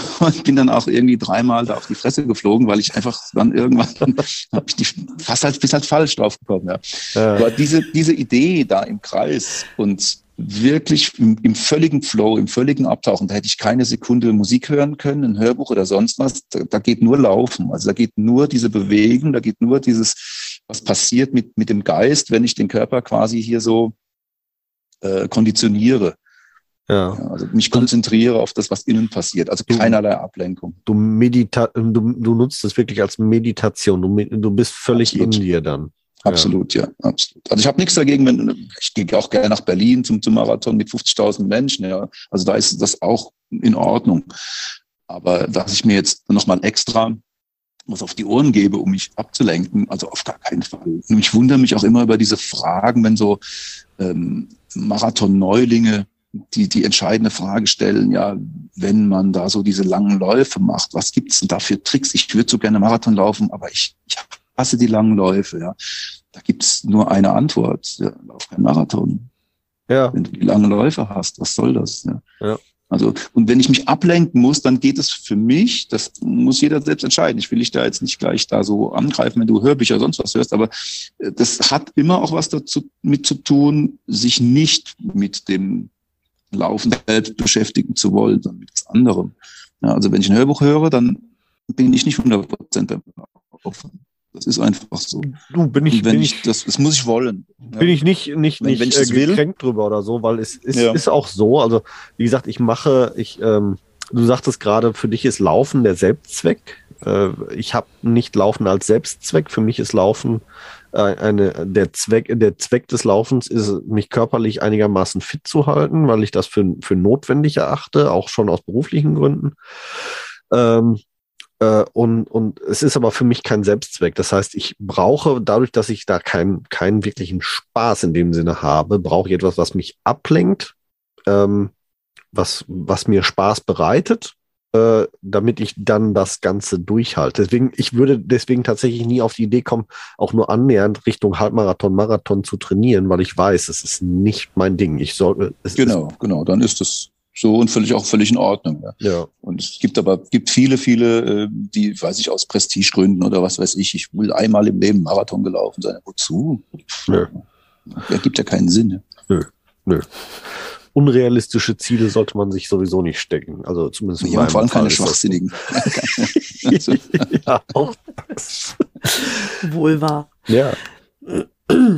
und bin dann auch irgendwie dreimal da auf die Fresse geflogen, weil ich einfach dann irgendwann habe ich die fast halt bis halt falsch drauf gekommen. Ja. ja. Aber diese diese Idee da im Kreis und wirklich im, im, völligen Flow, im völligen Abtauchen, da hätte ich keine Sekunde Musik hören können, ein Hörbuch oder sonst was. Da, da geht nur Laufen. Also da geht nur diese Bewegung, da geht nur dieses, was passiert mit, mit dem Geist, wenn ich den Körper quasi hier so äh, konditioniere. Ja. ja. also mich konzentriere auf das, was innen passiert. Also keinerlei Ablenkung. Du, medita du, du nutzt es wirklich als Meditation. Du, du bist völlig Absolut. in dir dann. Absolut, ja, ja absolut. Also ich habe nichts dagegen, wenn ich gehe auch gerne nach Berlin zum, zum Marathon mit 50.000 Menschen. Ja, also da ist das auch in Ordnung. Aber dass ich mir jetzt nochmal extra was auf die Ohren gebe, um mich abzulenken, also auf gar keinen Fall. Und ich wundere mich auch immer über diese Fragen, wenn so ähm, Marathon-Neulinge die, die entscheidende Frage stellen, ja, wenn man da so diese langen Läufe macht, was gibt's denn da für Tricks? Ich würde so gerne Marathon laufen, aber ich, ich hasse die langen Läufe, ja. Da gibt's nur eine Antwort, ja, lauf kein Marathon. Ja. Wenn du die langen Läufe hast, was soll das? Ja. ja. Also, und wenn ich mich ablenken muss, dann geht es für mich, das muss jeder selbst entscheiden. Ich will dich da jetzt nicht gleich da so angreifen, wenn du Hörbücher oder sonst was hörst, aber äh, das hat immer auch was dazu mit zu tun, sich nicht mit dem Laufen selbst beschäftigen zu wollen, sondern mit was anderem. Ja, also wenn ich ein Hörbuch höre, dann bin ich nicht 100 Prozent beim Laufen. Das ist einfach so. Du bin ich, wenn bin ich, das, das muss ich wollen. Bin ja. ich nicht, nicht, wenn, nicht wenn ich äh, gekränkt drüber oder so, weil es ist, ja. ist auch so. Also, wie gesagt, ich mache, ich, ähm, du sagtest gerade, für dich ist Laufen der Selbstzweck. Äh, ich habe nicht Laufen als Selbstzweck. Für mich ist Laufen eine, der Zweck, der Zweck des Laufens ist, mich körperlich einigermaßen fit zu halten, weil ich das für, für notwendig erachte, auch schon aus beruflichen Gründen. Ähm, äh, und, und es ist aber für mich kein Selbstzweck. Das heißt, ich brauche, dadurch, dass ich da keinen keinen wirklichen Spaß in dem Sinne habe, brauche ich etwas, was mich ablenkt, ähm, was, was mir Spaß bereitet, äh, damit ich dann das Ganze durchhalte. Deswegen, ich würde deswegen tatsächlich nie auf die Idee kommen, auch nur annähernd Richtung Halbmarathon, Marathon zu trainieren, weil ich weiß, es ist nicht mein Ding. Ich sollte. Genau, genau. Dann ist es so und völlig auch völlig in Ordnung. Ja. ja. Und es gibt aber gibt viele, viele, äh, die, weiß ich, aus Prestigegründen oder was weiß ich, ich will einmal im Leben Marathon gelaufen sein. Wozu? Nö. Ja, gibt ja keinen Sinn. Ja. Nö. Nö. Unrealistische Ziele sollte man sich sowieso nicht stecken. Also zumindest ja, vor allem keine schwachsinnigen. ja, auch das. Wohl wahr. Ja.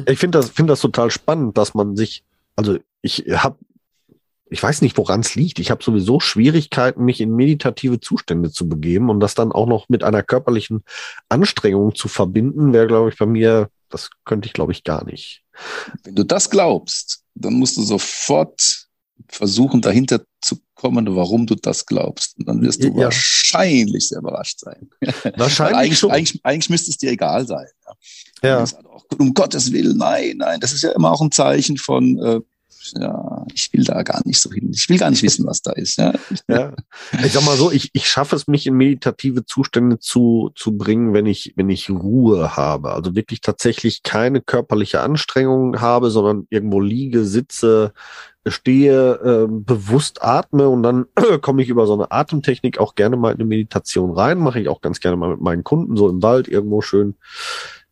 Ich finde das, finde das total spannend, dass man sich, also ich habe ich weiß nicht, woran es liegt. Ich habe sowieso Schwierigkeiten, mich in meditative Zustände zu begeben und das dann auch noch mit einer körperlichen Anstrengung zu verbinden, wäre, glaube ich, bei mir, das könnte ich, glaube ich, gar nicht. Wenn du das glaubst, dann musst du sofort versuchen, dahinter zu kommen, warum du das glaubst. Und dann wirst du ja. wahrscheinlich sehr überrascht sein. Wahrscheinlich eigentlich, schon. Eigentlich, eigentlich müsste es dir egal sein. Ja. ja. Um Gottes Willen, nein, nein. Das ist ja immer auch ein Zeichen von, äh, ja, ich will da gar nicht so hin. Ich will gar nicht wissen, was da ist. Ja. ja. Ich sag mal so, ich, ich schaffe es, mich in meditative Zustände zu, zu bringen, wenn ich, wenn ich Ruhe habe. Also wirklich tatsächlich keine körperliche Anstrengung habe, sondern irgendwo liege, sitze, stehe, äh, bewusst atme und dann komme ich über so eine Atemtechnik auch gerne mal in eine Meditation rein. Mache ich auch ganz gerne mal mit meinen Kunden, so im Wald irgendwo schön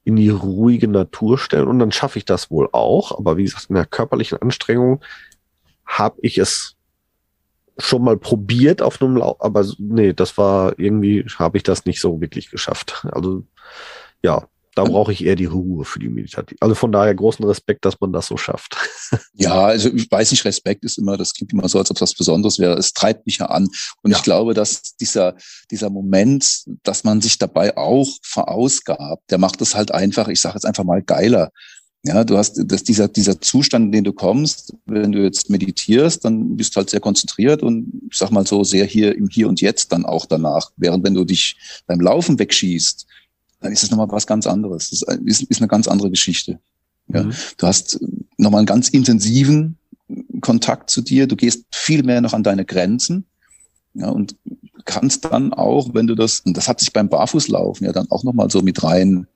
in die ruhige Natur stellen und dann schaffe ich das wohl auch. Aber wie gesagt, in der körperlichen Anstrengung habe ich es schon mal probiert auf einem Lauf, aber nee, das war irgendwie, habe ich das nicht so wirklich geschafft. Also ja, da brauche ich eher die Ruhe für die Meditation. Also von daher großen Respekt, dass man das so schafft. Ja, also ich weiß nicht, Respekt ist immer, das klingt immer so, als ob es was Besonderes wäre. Es treibt mich ja an. Und ja. ich glaube, dass dieser, dieser Moment, dass man sich dabei auch verausgabt, der macht es halt einfach, ich sage jetzt einfach mal geiler. Ja, du hast dass dieser, dieser Zustand, in den du kommst, wenn du jetzt meditierst, dann bist du halt sehr konzentriert und ich sag mal so sehr hier im Hier und Jetzt dann auch danach. Während wenn du dich beim Laufen wegschießt, dann ist es nochmal was ganz anderes. Das ist, ist eine ganz andere Geschichte. Ja. Mhm. Du hast nochmal einen ganz intensiven Kontakt zu dir. Du gehst viel mehr noch an deine Grenzen. Ja, und kannst dann auch, wenn du das, und das hat sich beim Barfußlaufen ja dann auch nochmal so mit rein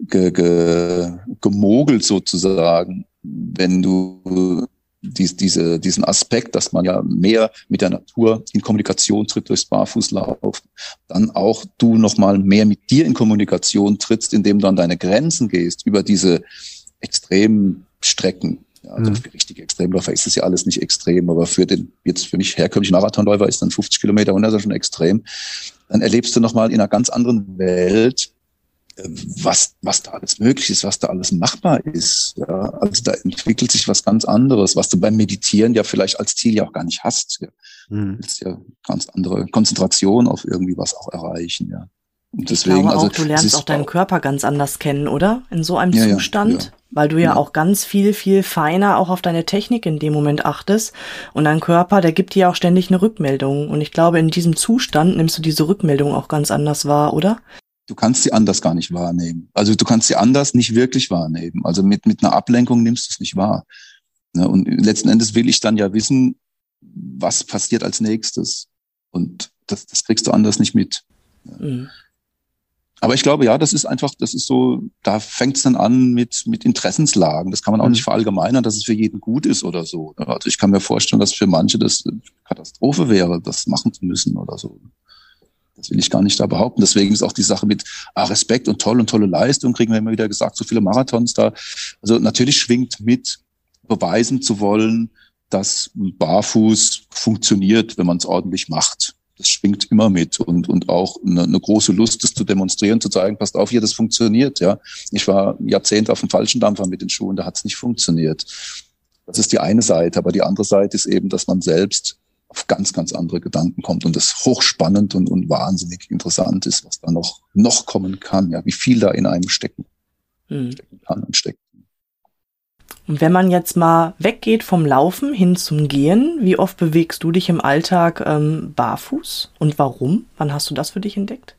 ge, ge, gemogelt sozusagen, wenn du dies, diese, diesen Aspekt, dass man ja mehr mit der Natur in Kommunikation tritt durchs Barfußlauf, dann auch du nochmal mehr mit dir in Kommunikation trittst, indem du an deine Grenzen gehst, über diese extremen Strecken. Ja, also mhm. für richtige Extremläufer ist es ja alles nicht extrem, aber für den, jetzt für mich herkömmlichen Marathonläufer ist dann 50 Kilometer 100 schon extrem. Dann erlebst du nochmal in einer ganz anderen Welt, was, was da alles möglich ist, was da alles machbar ist. Ja. Also da entwickelt sich was ganz anderes, was du beim Meditieren ja vielleicht als Ziel ja auch gar nicht hast. Ja. Mhm. Du willst ja ganz andere Konzentration auf irgendwie was auch erreichen, ja. Und deswegen, ich glaube auch, also, du lernst auch deinen Körper ganz anders kennen, oder? In so einem ja, Zustand. Ja, ja. Weil du ja, auch ganz viel, viel feiner auch auf deine Technik in dem Moment achtest. Und dein Körper, der gibt dir auch ständig eine Rückmeldung. Und ich glaube, in diesem Zustand nimmst du diese Rückmeldung auch ganz anders wahr, oder? Du kannst sie anders gar nicht wahrnehmen. Also du kannst sie anders nicht wirklich wahrnehmen. Also mit, mit einer Ablenkung nimmst du es nicht wahr. Ne? Und letzten Endes will ich dann ja wissen, was passiert als nächstes. Und das, das kriegst du anders nicht mit. Mhm. Aber ich glaube, ja, das ist einfach, das ist so, da fängt es dann an mit, mit Interessenslagen. Das kann man auch mhm. nicht verallgemeinern, dass es für jeden gut ist oder so. Also ich kann mir vorstellen, dass für manche das Katastrophe wäre, das machen zu müssen oder so. Das will ich gar nicht da behaupten. Deswegen ist auch die Sache mit ah, Respekt und toll und tolle Leistung, kriegen wir immer wieder gesagt, so viele Marathons da. Also natürlich schwingt mit, beweisen zu wollen, dass Barfuß funktioniert, wenn man es ordentlich macht. Das schwingt immer mit und, und auch eine, eine große Lust, das zu demonstrieren, zu zeigen, passt auf hier, das funktioniert. Ja, Ich war Jahrzehnte auf dem falschen Dampfer mit den Schuhen, da hat es nicht funktioniert. Das ist die eine Seite, aber die andere Seite ist eben, dass man selbst auf ganz, ganz andere Gedanken kommt und das hochspannend und, und wahnsinnig interessant ist, was da noch, noch kommen kann, ja, wie viel da in einem stecken, hm. stecken kann und steckt. Und wenn man jetzt mal weggeht vom Laufen hin zum Gehen, wie oft bewegst du dich im Alltag ähm, barfuß und warum? Wann hast du das für dich entdeckt?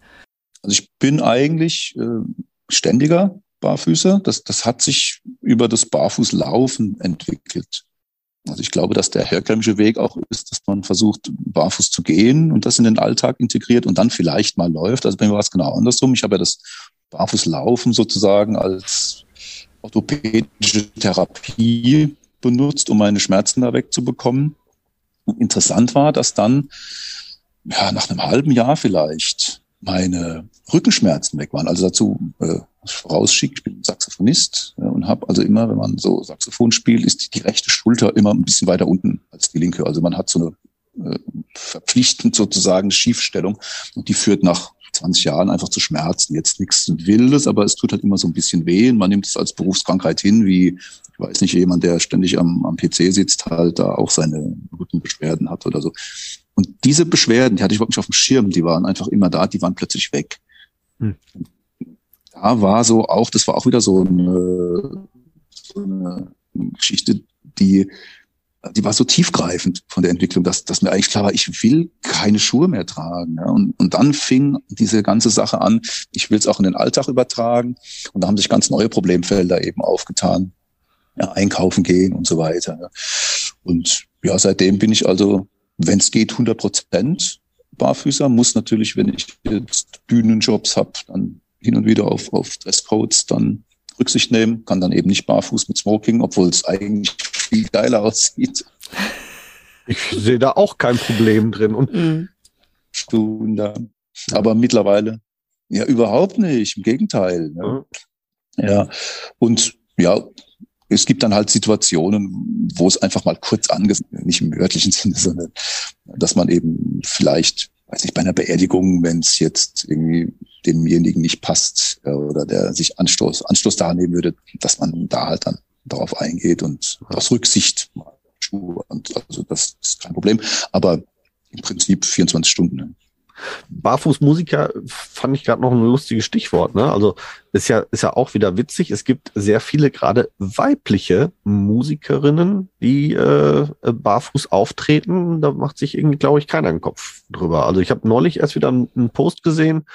Also ich bin eigentlich äh, ständiger Barfüßer. Das, das hat sich über das Barfußlaufen entwickelt. Also ich glaube, dass der herkömmliche Weg auch ist, dass man versucht, barfuß zu gehen und das in den Alltag integriert und dann vielleicht mal läuft. Also bei mir war es genau andersrum. Ich habe ja das Barfußlaufen sozusagen als orthopädische Therapie benutzt, um meine Schmerzen da wegzubekommen. Und interessant war, dass dann ja, nach einem halben Jahr vielleicht meine Rückenschmerzen weg waren. Also dazu äh, vorausschicke, ich bin Saxophonist äh, und habe also immer, wenn man so Saxophon spielt, ist die, die, rechte Schulter immer ein bisschen weiter unten als die linke. Also man hat so eine äh, verpflichtend sozusagen Schiefstellung und die führt nach 20 Jahren einfach zu Schmerzen. Jetzt nichts Wildes, aber es tut halt immer so ein bisschen weh. Und man nimmt es als Berufskrankheit hin, wie, ich weiß nicht, jemand, der ständig am, am PC sitzt, halt da auch seine guten Beschwerden hat oder so. Und diese Beschwerden, die hatte ich überhaupt nicht auf dem Schirm, die waren einfach immer da, die waren plötzlich weg. Hm. Da war so auch, das war auch wieder so eine, so eine Geschichte, die, die war so tiefgreifend von der Entwicklung, dass, dass mir eigentlich klar war, ich will keine Schuhe mehr tragen. Ja. Und, und dann fing diese ganze Sache an, ich will es auch in den Alltag übertragen. Und da haben sich ganz neue Problemfelder eben aufgetan. Ja, einkaufen gehen und so weiter. Ja. Und ja, seitdem bin ich also wenn es geht, 100 Prozent Barfüßer. Muss natürlich, wenn ich jetzt Bühnenjobs habe, dann hin und wieder auf, auf Dresscodes dann Rücksicht nehmen. Kann dann eben nicht barfuß mit Smoking, obwohl es eigentlich viel geiler aussieht. Ich sehe da auch kein Problem drin. Und mhm. da. Aber mittlerweile ja überhaupt nicht. Im Gegenteil. Ja. ja. Und ja, es gibt dann halt Situationen, wo es einfach mal kurz angesagt, nicht im örtlichen Sinne, sondern dass man eben vielleicht, weiß nicht, bei einer Beerdigung, wenn es jetzt irgendwie demjenigen nicht passt äh, oder der sich Anstoß, Anstoß da nehmen würde, dass man da halt dann darauf eingeht und aus Rücksicht mal Schuhe und also das ist kein Problem. Aber im Prinzip 24 Stunden. Barfußmusiker fand ich gerade noch ein lustiges Stichwort. Ne? Also ist ja, ist ja auch wieder witzig. Es gibt sehr viele gerade weibliche Musikerinnen, die äh, barfuß auftreten. Da macht sich irgendwie, glaube ich, keiner einen Kopf drüber. Also ich habe neulich erst wieder einen Post gesehen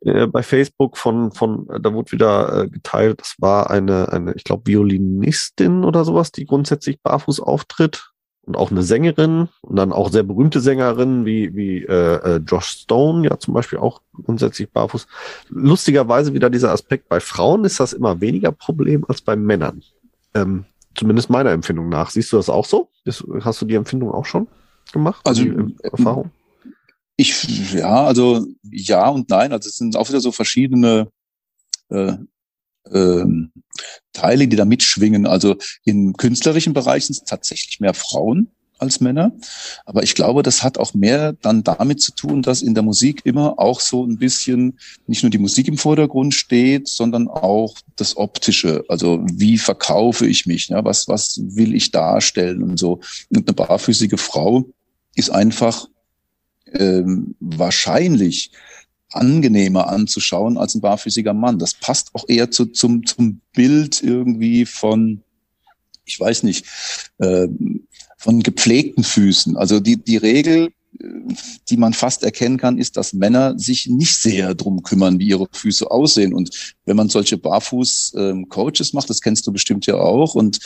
äh, bei Facebook von, von, da wurde wieder äh, geteilt, das war eine, eine ich glaube, Violinistin oder sowas, die grundsätzlich barfuß auftritt und auch eine Sängerin und dann auch sehr berühmte Sängerinnen wie, wie äh, äh, Josh Stone, ja zum Beispiel auch grundsätzlich barfuß. Lustigerweise wieder dieser Aspekt, bei Frauen ist das immer weniger Problem als bei Männern. Ähm, zumindest meiner Empfindung nach. Siehst du das auch so? Ist, hast du die Empfindung auch schon gemacht? Also die äh, Erfahrung? Ich, ja, also ja und nein. Also es sind auch wieder so verschiedene äh, ähm, Teile, die da mitschwingen. Also im künstlerischen Bereich sind es tatsächlich mehr Frauen. als Männer. Aber ich glaube, das hat auch mehr dann damit zu tun, dass in der Musik immer auch so ein bisschen nicht nur die Musik im Vordergrund steht, sondern auch das Optische. Also wie verkaufe ich mich? Ja? Was, was will ich darstellen und so. Und eine barfüßige Frau ist einfach ähm, wahrscheinlich angenehmer anzuschauen als ein barfüßiger Mann. Das passt auch eher zu, zum, zum Bild irgendwie von, ich weiß nicht, äh, von gepflegten Füßen. Also die, die Regel, die man fast erkennen kann, ist, dass Männer sich nicht sehr drum kümmern, wie ihre Füße aussehen. Und wenn man solche Barfuß-Coaches macht, das kennst du bestimmt ja auch, und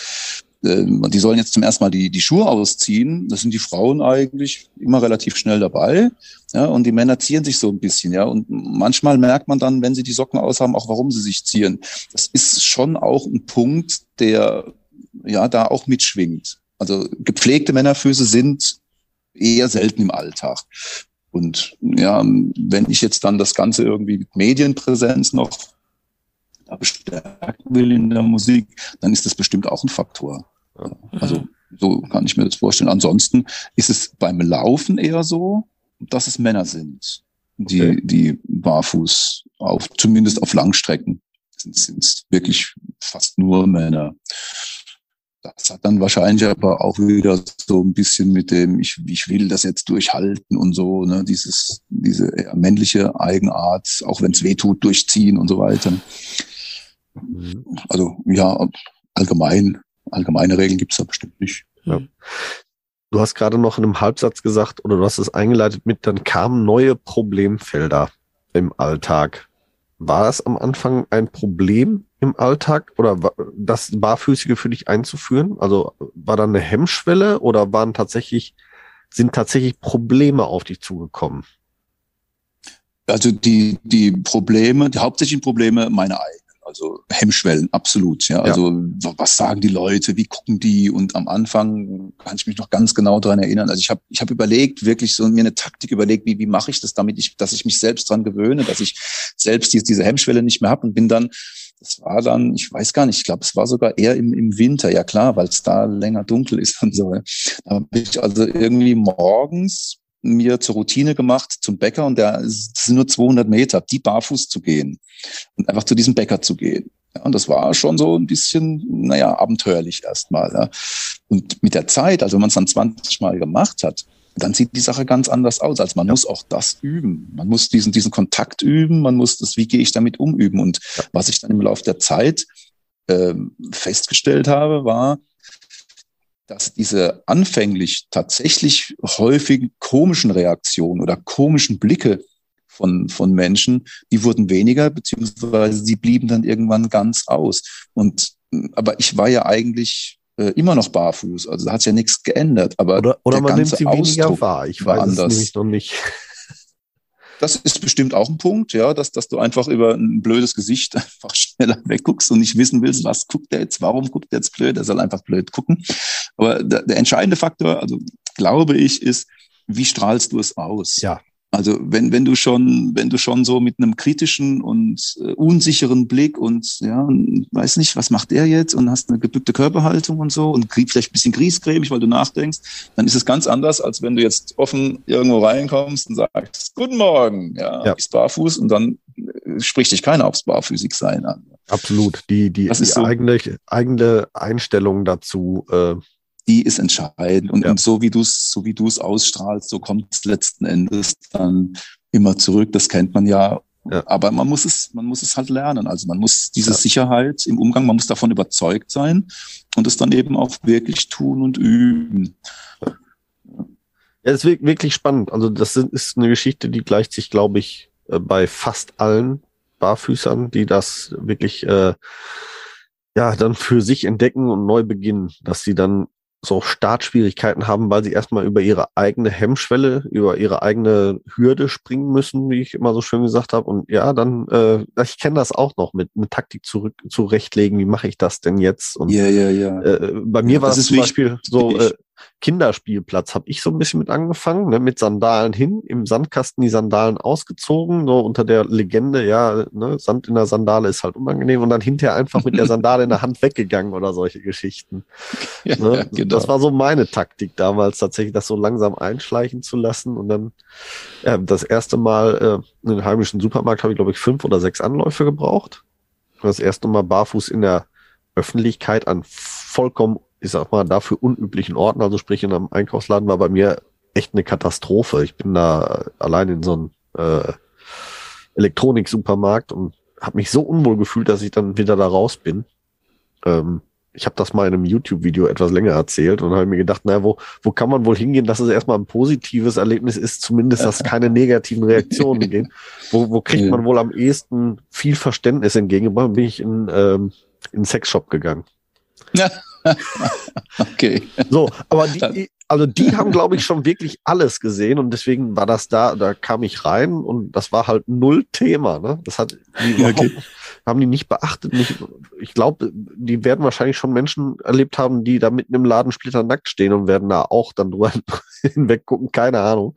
äh, die sollen jetzt zum ersten Mal die, die Schuhe ausziehen, das sind die Frauen eigentlich immer relativ schnell dabei. Ja, und die Männer ziehen sich so ein bisschen, ja. Und manchmal merkt man dann, wenn sie die Socken aushaben, auch warum sie sich ziehen. Das ist schon auch ein Punkt, der ja da auch mitschwingt. Also gepflegte Männerfüße sind eher selten im Alltag. Und ja, wenn ich jetzt dann das Ganze irgendwie mit Medienpräsenz noch bestärken will in der Musik, dann ist das bestimmt auch ein Faktor. Also so kann ich mir das vorstellen. Ansonsten ist es beim Laufen eher so, dass es Männer sind, die, okay. die barfuß auf, zumindest auf Langstrecken sind, sind wirklich fast nur Männer. Das hat dann wahrscheinlich aber auch wieder so ein bisschen mit dem, ich, ich will das jetzt durchhalten und so, ne, dieses, diese männliche Eigenart, auch wenn es weh tut, durchziehen und so weiter. Mhm. Also ja, allgemein, allgemeine Regeln gibt es da bestimmt nicht. Ja. Du hast gerade noch in einem Halbsatz gesagt, oder du hast es eingeleitet mit, dann kamen neue Problemfelder im Alltag. War das am Anfang ein Problem im Alltag oder das Barfüßige für dich einzuführen? Also war da eine Hemmschwelle oder waren tatsächlich, sind tatsächlich Probleme auf dich zugekommen? Also die, die Probleme, die hauptsächlichen Probleme meine eigenen. Also Hemmschwellen, absolut. Ja, also ja. was sagen die Leute, wie gucken die? Und am Anfang kann ich mich noch ganz genau daran erinnern. Also ich habe ich hab überlegt, wirklich so mir eine Taktik überlegt, wie, wie mache ich das, damit ich, dass ich mich selbst dran gewöhne, dass ich selbst diese, diese Hemmschwelle nicht mehr habe und bin dann das war dann, ich weiß gar nicht, ich glaube, es war sogar eher im, im Winter, ja klar, weil es da länger dunkel ist und so. Da habe ich also irgendwie morgens mir zur Routine gemacht zum Bäcker und der das sind nur 200 Meter, die barfuß zu gehen und einfach zu diesem Bäcker zu gehen. Ja, und das war schon so ein bisschen, naja, abenteuerlich erstmal. Ja. Und mit der Zeit, also wenn man es dann 20 Mal gemacht hat, dann sieht die Sache ganz anders aus. Also man muss auch das üben. Man muss diesen, diesen Kontakt üben, man muss das, wie gehe ich damit um, üben. Und was ich dann im Laufe der Zeit äh, festgestellt habe, war, dass diese anfänglich tatsächlich häufig komischen Reaktionen oder komischen Blicke von, von Menschen, die wurden weniger, beziehungsweise sie blieben dann irgendwann ganz aus. Und aber ich war ja eigentlich äh, immer noch barfuß. Also da hat sich ja nichts geändert. Aber oder, oder man nimmt sie weniger wahr. Ich weiß anders. es nämlich noch nicht. Das ist bestimmt auch ein Punkt, ja, dass, dass du einfach über ein blödes Gesicht einfach schneller wegguckst und nicht wissen willst, was guckt der jetzt, warum guckt der jetzt blöd, er soll einfach blöd gucken. Aber der, der entscheidende Faktor, also glaube ich, ist, wie strahlst du es aus? Ja. Also wenn, wenn du schon, wenn du schon so mit einem kritischen und äh, unsicheren Blick und ja, weiß nicht, was macht der jetzt und hast eine gebückte Körperhaltung und so und vielleicht ein bisschen griesgrämig, weil du nachdenkst, dann ist es ganz anders, als wenn du jetzt offen irgendwo reinkommst und sagst, Guten Morgen, ja, ja. bist barfuß und dann äh, spricht dich keiner aufs Barfüßigsein an. Absolut. Die, die, die so, eigene, eigene Einstellung dazu äh, die ist entscheidend. Und, ja. und so wie du es, so wie du es ausstrahlst, so kommt es letzten Endes dann immer zurück. Das kennt man ja. ja. Aber man muss es, man muss es halt lernen. Also man muss diese ja. Sicherheit im Umgang, man muss davon überzeugt sein und es dann eben auch wirklich tun und üben. Ja, es ist wirklich spannend. Also das ist eine Geschichte, die gleicht sich, glaube ich, äh, bei fast allen Barfüßern, die das wirklich äh, ja dann für sich entdecken und neu beginnen, dass sie dann so Startschwierigkeiten haben, weil sie erstmal über ihre eigene Hemmschwelle, über ihre eigene Hürde springen müssen, wie ich immer so schön gesagt habe. Und ja, dann, äh, ich kenne das auch noch mit eine Taktik zurück zurechtlegen, wie mache ich das denn jetzt? Und ja, ja, ja. Äh, bei mir ja, war das, das zum Beispiel so, äh, Kinderspielplatz habe ich so ein bisschen mit angefangen, ne, mit Sandalen hin, im Sandkasten die Sandalen ausgezogen, so unter der Legende, ja, ne, Sand in der Sandale ist halt unangenehm und dann hinterher einfach mit der Sandale in der Hand weggegangen oder solche Geschichten. Ja, ne? genau. Das war so meine Taktik damals tatsächlich, das so langsam einschleichen zu lassen und dann ja, das erste Mal äh, in den heimischen Supermarkt habe ich, glaube ich, fünf oder sechs Anläufe gebraucht. Das erste Mal barfuß in der Öffentlichkeit an vollkommen, ich sag mal, dafür unüblichen Orten, also sprich in einem Einkaufsladen, war bei mir echt eine Katastrophe. Ich bin da allein in so einem äh, Elektronik-Supermarkt und habe mich so unwohl gefühlt, dass ich dann wieder da raus bin. Ähm, ich habe das mal in einem YouTube-Video etwas länger erzählt und habe mir gedacht, naja, wo, wo kann man wohl hingehen, dass es erstmal ein positives Erlebnis ist, zumindest, dass keine negativen Reaktionen gehen. Wo, wo kriegt man wohl am ehesten viel Verständnis entgegen? Bin ich in, ähm, in einen Sexshop gegangen. okay. So, aber die, also die haben, glaube ich, schon wirklich alles gesehen und deswegen war das da, da kam ich rein und das war halt null Thema. Ne? Das hat die okay haben die nicht beachtet. Nicht, ich glaube, die werden wahrscheinlich schon Menschen erlebt haben, die da mitten im Laden splitternackt stehen und werden da auch dann drüber hinweg gucken, keine Ahnung.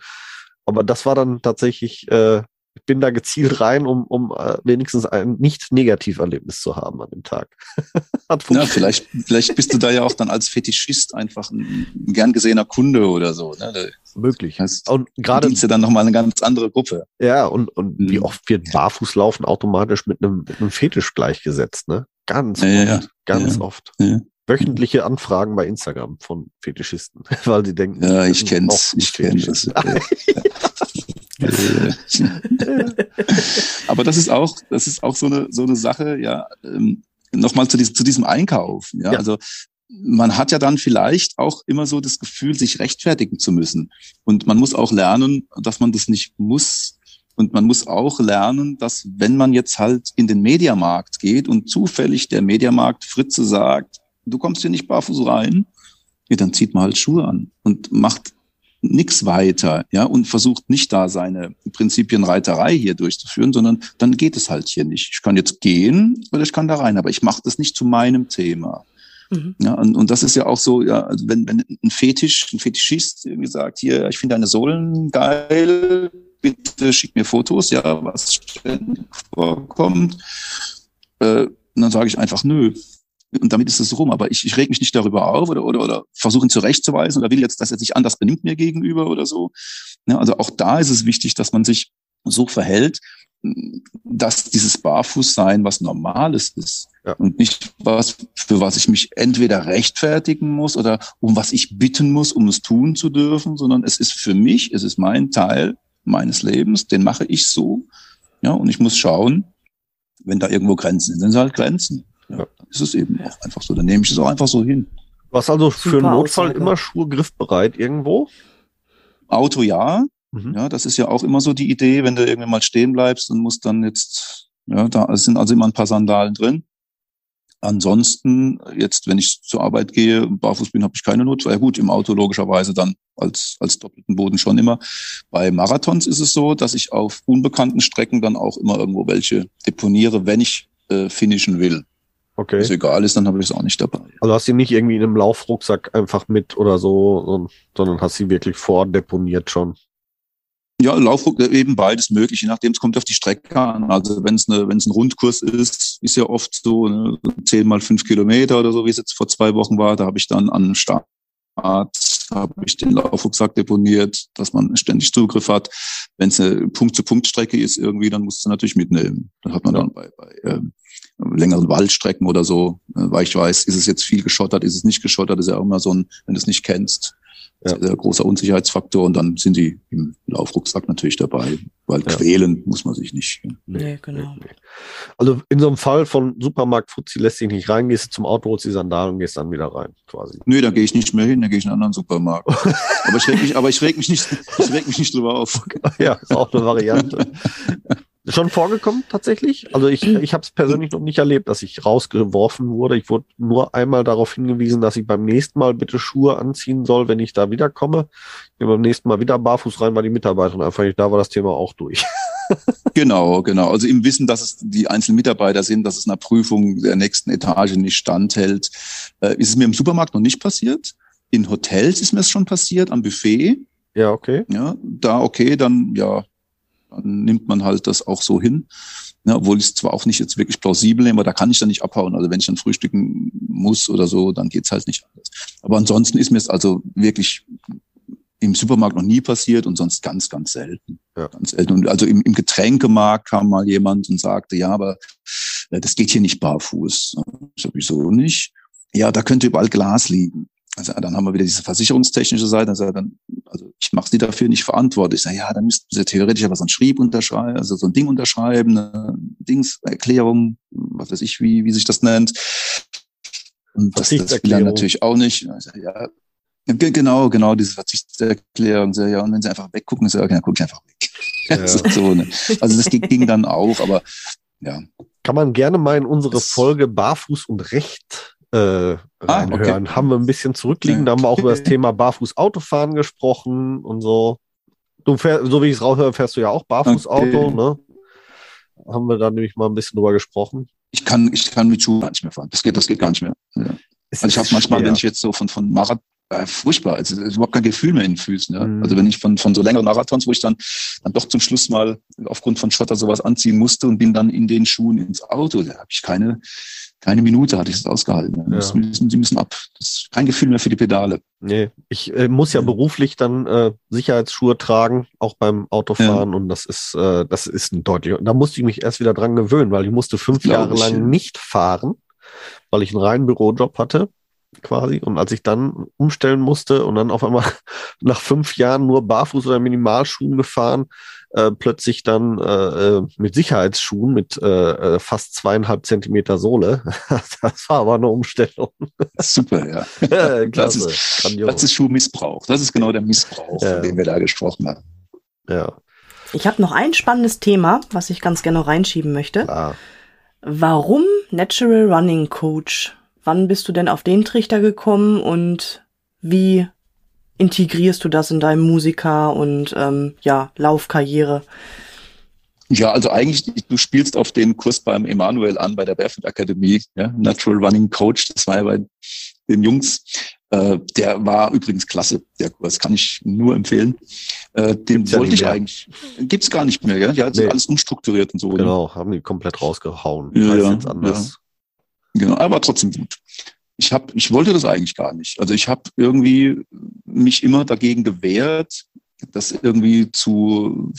Aber das war dann tatsächlich äh, ich bin da gezielt rein, um, um äh, wenigstens ein Nicht-Negativ-Erlebnis zu haben an dem Tag. Hat ja, vielleicht, vielleicht bist du da ja auch dann als Fetischist einfach ein, ein gern gesehener Kunde oder so. Ne? Möglich. Heißt, und gerade ja dann nochmal eine ganz andere Gruppe. Ja, und, und mhm. wie oft wird Barfußlaufen automatisch mit einem, mit einem Fetisch gleichgesetzt, ne? Ganz ja, oft. Ja, ganz oft. Wöchentliche Anfragen bei Instagram von Fetischisten, weil sie denken, ja, ich kenn's, ich kenne das. Aber das ist auch, das ist auch so eine, so eine Sache, ja, ähm, nochmal zu, diesem, zu diesem Einkauf. Ja, ja. also man hat ja dann vielleicht auch immer so das Gefühl, sich rechtfertigen zu müssen. Und man muss auch lernen, dass man das nicht muss. Und man muss auch lernen, dass wenn man jetzt halt in den Mediamarkt geht und zufällig der Mediamarkt Fritze sagt, du kommst hier nicht barfuß rein, ja, dann zieht man halt Schuhe an und macht nichts weiter, ja, und versucht nicht da seine Prinzipienreiterei hier durchzuführen, sondern dann geht es halt hier nicht. Ich kann jetzt gehen oder ich kann da rein, aber ich mache das nicht zu meinem Thema. Mhm. Ja, und, und das ist ja auch so, ja, wenn, wenn ein Fetisch, ein Fetischist irgendwie sagt, hier, ich finde deine Sohlen geil, bitte schick mir Fotos, ja, was ständig vorkommt, äh, und dann sage ich einfach, nö, und damit ist es rum. Aber ich, ich reg mich nicht darüber auf oder, oder, oder versuche ihn zurechtzuweisen oder will jetzt, dass er sich anders benimmt mir gegenüber oder so. Ja, also auch da ist es wichtig, dass man sich so verhält, dass dieses Barfußsein was Normales ist ja. und nicht was, für was ich mich entweder rechtfertigen muss oder um was ich bitten muss, um es tun zu dürfen, sondern es ist für mich, es ist mein Teil meines Lebens, den mache ich so. Ja, und ich muss schauen, wenn da irgendwo Grenzen sind, sind es halt Grenzen. Ja, ist es eben auch einfach so. Dann nehme ich es auch einfach so hin. Du hast also für einen Notfall Aussage. immer Schuhe griffbereit irgendwo? Auto ja. Mhm. Ja, das ist ja auch immer so die Idee, wenn du irgendwie mal stehen bleibst und musst dann jetzt, ja, da sind also immer ein paar Sandalen drin. Ansonsten, jetzt, wenn ich zur Arbeit gehe, barfuß bin, habe ich keine Notfall. Ja gut, im Auto logischerweise dann als, als doppelten Boden schon immer. Bei Marathons ist es so, dass ich auf unbekannten Strecken dann auch immer irgendwo welche deponiere, wenn ich äh, finishen will. Okay. Wenn es egal ist, dann habe ich es auch nicht dabei. Also hast du nicht irgendwie in einem Laufrucksack einfach mit oder so, sondern hast sie wirklich vordeponiert schon? Ja, Laufrucksack eben beides möglich, je nachdem, es kommt auf die Strecke an. Also wenn es eine, wenn es ein Rundkurs ist, ist ja oft so ne, 10 mal 5 Kilometer oder so, wie es jetzt vor zwei Wochen war, da habe ich dann an Start habe ich den Laufrucksack deponiert, dass man ständig Zugriff hat. Wenn es eine Punkt-zu-Punkt-Strecke ist irgendwie, dann musst du natürlich mitnehmen. Dann hat man dann bei, bei ähm, längeren Waldstrecken oder so, äh, weil ich weiß, ist es jetzt viel geschottert, ist es nicht geschottert, ist ja auch immer so ein, wenn du es nicht kennst, ja. sehr großer Unsicherheitsfaktor und dann sind die im Laufrucksack natürlich dabei, weil ja. quälen muss man sich nicht. Nee, genau. Also in so einem Fall von Supermarkt Fuzzi lässt sich nicht rein, gehst zum Auto, holst die Sandalen und gehst dann wieder rein, quasi. Nö, da gehe ich nicht mehr hin, da gehe ich in einen anderen Supermarkt. aber ich reg mich, aber ich reg mich nicht, ich reg mich nicht drüber auf. ja, ist auch eine Variante. schon vorgekommen tatsächlich. Also ich, ich habe es persönlich noch nicht erlebt, dass ich rausgeworfen wurde. Ich wurde nur einmal darauf hingewiesen, dass ich beim nächsten Mal bitte Schuhe anziehen soll, wenn ich da wiederkomme. Ich bin beim nächsten Mal wieder barfuß rein, war die Mitarbeiterin einfach nicht da, war das Thema auch durch. genau, genau. Also im Wissen, dass es die einzelnen Mitarbeiter sind, dass es einer Prüfung der nächsten Etage nicht standhält, äh, ist es mir im Supermarkt noch nicht passiert. in Hotels ist mir es schon passiert, am Buffet. Ja, okay. Ja, da okay, dann ja, dann nimmt man halt das auch so hin. Ja, obwohl ich es zwar auch nicht jetzt wirklich plausibel nehme, aber da kann ich dann nicht abhauen. Also wenn ich dann frühstücken muss oder so, dann geht's halt nicht anders. Aber ansonsten ist mir es also wirklich im Supermarkt noch nie passiert und sonst ganz, ganz selten. Ja. Ganz selten. Und also im, im Getränkemarkt kam mal jemand und sagte, ja, aber äh, das geht hier nicht barfuß. Sowieso nicht. Ja, da könnte überall Glas liegen. Also dann haben wir wieder diese versicherungstechnische Seite. Also, dann, also ich mache sie dafür nicht verantwortlich. Ich sage, ja, dann müssten sie theoretisch aber so ein Schrieb unterschreiben, also so ein Ding unterschreiben, eine Dingserklärung, was weiß ich, wie, wie sich das nennt. Und das, das will er natürlich auch nicht. Also, ja, genau, genau, diese Verzichtserklärung. Ja, und wenn sie einfach weggucken, so, okay, dann gucke ich einfach weg. Ja. so, ne? Also das ging dann auch, aber ja. Kann man gerne mal in unsere Folge Barfuß und Recht äh, reinhören. Ah, okay. Haben wir ein bisschen zurückliegen, da haben wir auch über das Thema Barfuß-Autofahren gesprochen und so. Du fährst, so wie ich es raushöre, fährst du ja auch Barfußauto, okay. ne? Haben wir da nämlich mal ein bisschen drüber gesprochen. Ich kann, ich kann mit Schuhen gar nicht mehr fahren. Das geht, das geht gar nicht mehr. Ja. Also ich habe manchmal, schwer. wenn ich jetzt so von, von Marathon, äh, furchtbar, also überhaupt kein Gefühl mehr in den Füßen. Ja. Mhm. Also wenn ich von, von so längeren Marathons, wo ich dann, dann doch zum Schluss mal aufgrund von Schotter sowas anziehen musste und bin dann in den Schuhen ins Auto, da habe ich keine, keine Minute hatte ich es ausgehalten. Ja. Das müssen, die müssen ab. Das ist kein Gefühl mehr für die Pedale. Nee, ich äh, muss ja, ja, beruflich dann äh, Sicherheitsschuhe tragen, auch beim Autofahren. Ja. Und das ist, äh, das ist ein deutlich. Da musste ich mich erst wieder dran gewöhnen, weil ich musste fünf Jahre ich, lang nicht fahren, weil ich einen reinen Bürojob hatte quasi. Und als ich dann umstellen musste und dann auf einmal nach fünf Jahren nur Barfuß oder Minimalschuhen gefahren, äh, plötzlich dann äh, äh mit Sicherheitsschuhen mit äh, äh, fast zweieinhalb Zentimeter Sohle. das war aber eine Umstellung. Super, ja. Klasse. Das ist, das ist Schuhmissbrauch. Das ist genau der Missbrauch, ja. von dem wir da gesprochen haben. Ja. Ich habe noch ein spannendes Thema, was ich ganz gerne reinschieben möchte. Ah. Warum Natural Running Coach? Wann bist du denn auf den Trichter gekommen und wie integrierst du das in deinem Musiker- und ähm, ja, Laufkarriere? Ja, also eigentlich, du spielst auf den Kurs beim Emanuel an, bei der Barefoot Akademie, ja, Natural Running Coach, das war ja bei den Jungs. Äh, der war übrigens klasse, der Kurs, kann ich nur empfehlen. Äh, den gibt's wollte ja ich eigentlich, gibt's gar nicht mehr, ja, die hat nee. alles umstrukturiert und so. Genau, haben die komplett rausgehauen. Ja, ja, jetzt anders. Ja. Genau, aber trotzdem gut ich habe, ich wollte das eigentlich gar nicht. Also ich habe irgendwie mich immer dagegen gewehrt, das irgendwie zu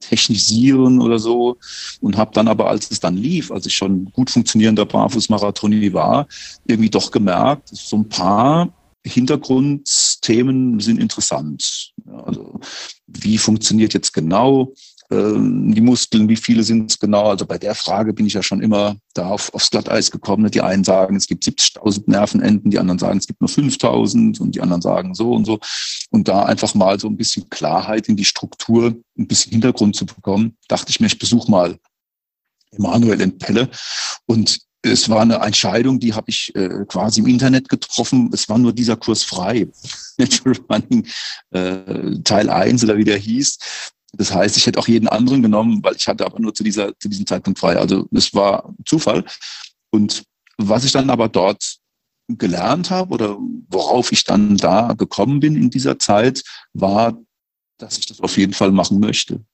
technisieren oder so und habe dann aber, als es dann lief, als ich schon gut funktionierender Barfußmarathoni war, irgendwie doch gemerkt, so ein paar Hintergrundthemen sind interessant. Also wie funktioniert jetzt genau die Muskeln, wie viele sind es genau? Also bei der Frage bin ich ja schon immer da auf, aufs Glatteis gekommen. Die einen sagen, es gibt 70.000 Nervenenden, die anderen sagen, es gibt nur 5.000 und die anderen sagen so und so. Und da einfach mal so ein bisschen Klarheit in die Struktur, ein bisschen Hintergrund zu bekommen, dachte ich mir, ich besuche mal Emanuel in Pelle und es war eine Entscheidung, die habe ich äh, quasi im Internet getroffen. Es war nur dieser Kurs frei. Natural Running äh, Teil 1 oder wie der hieß. Das heißt, ich hätte auch jeden anderen genommen, weil ich hatte aber nur zu, dieser, zu diesem Zeitpunkt frei. Also das war Zufall. Und was ich dann aber dort gelernt habe oder worauf ich dann da gekommen bin in dieser Zeit, war, dass ich das auf jeden Fall machen möchte.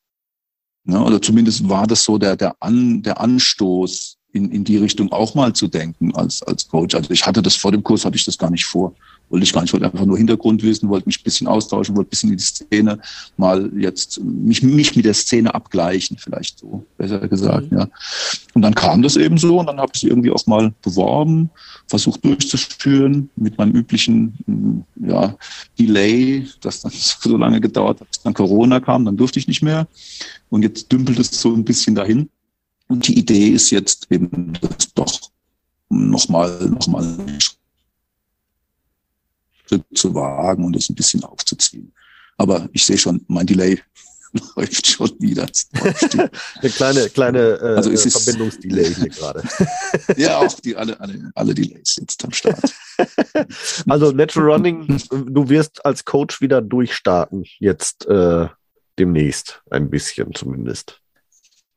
Ja, oder zumindest war das so der, der, An, der Anstoß, in, in die Richtung auch mal zu denken als, als Coach. Also ich hatte das vor dem Kurs, hatte ich das gar nicht vor wollte ich gar nicht, wollte einfach nur Hintergrund wissen, wollte mich ein bisschen austauschen, wollte ein bisschen in die Szene mal jetzt mich, mich mit der Szene abgleichen, vielleicht so besser gesagt, mhm. ja. Und dann kam das eben so und dann habe ich sie irgendwie auch mal beworben, versucht durchzuführen mit meinem üblichen mm, ja, Delay, das dann so lange gedauert hat, bis dann Corona kam, dann durfte ich nicht mehr. Und jetzt dümpelt es so ein bisschen dahin. Und die Idee ist jetzt eben, das doch nochmal noch mal Schritt zu wagen und das ein bisschen aufzuziehen. Aber ich sehe schon, mein Delay läuft schon wieder. Eine kleine, kleine äh, also es Verbindungsdelay hier gerade. ja, auch die, alle, alle, alle Delays jetzt am Start. Also Natural Running, du wirst als Coach wieder durchstarten, jetzt äh, demnächst, ein bisschen zumindest.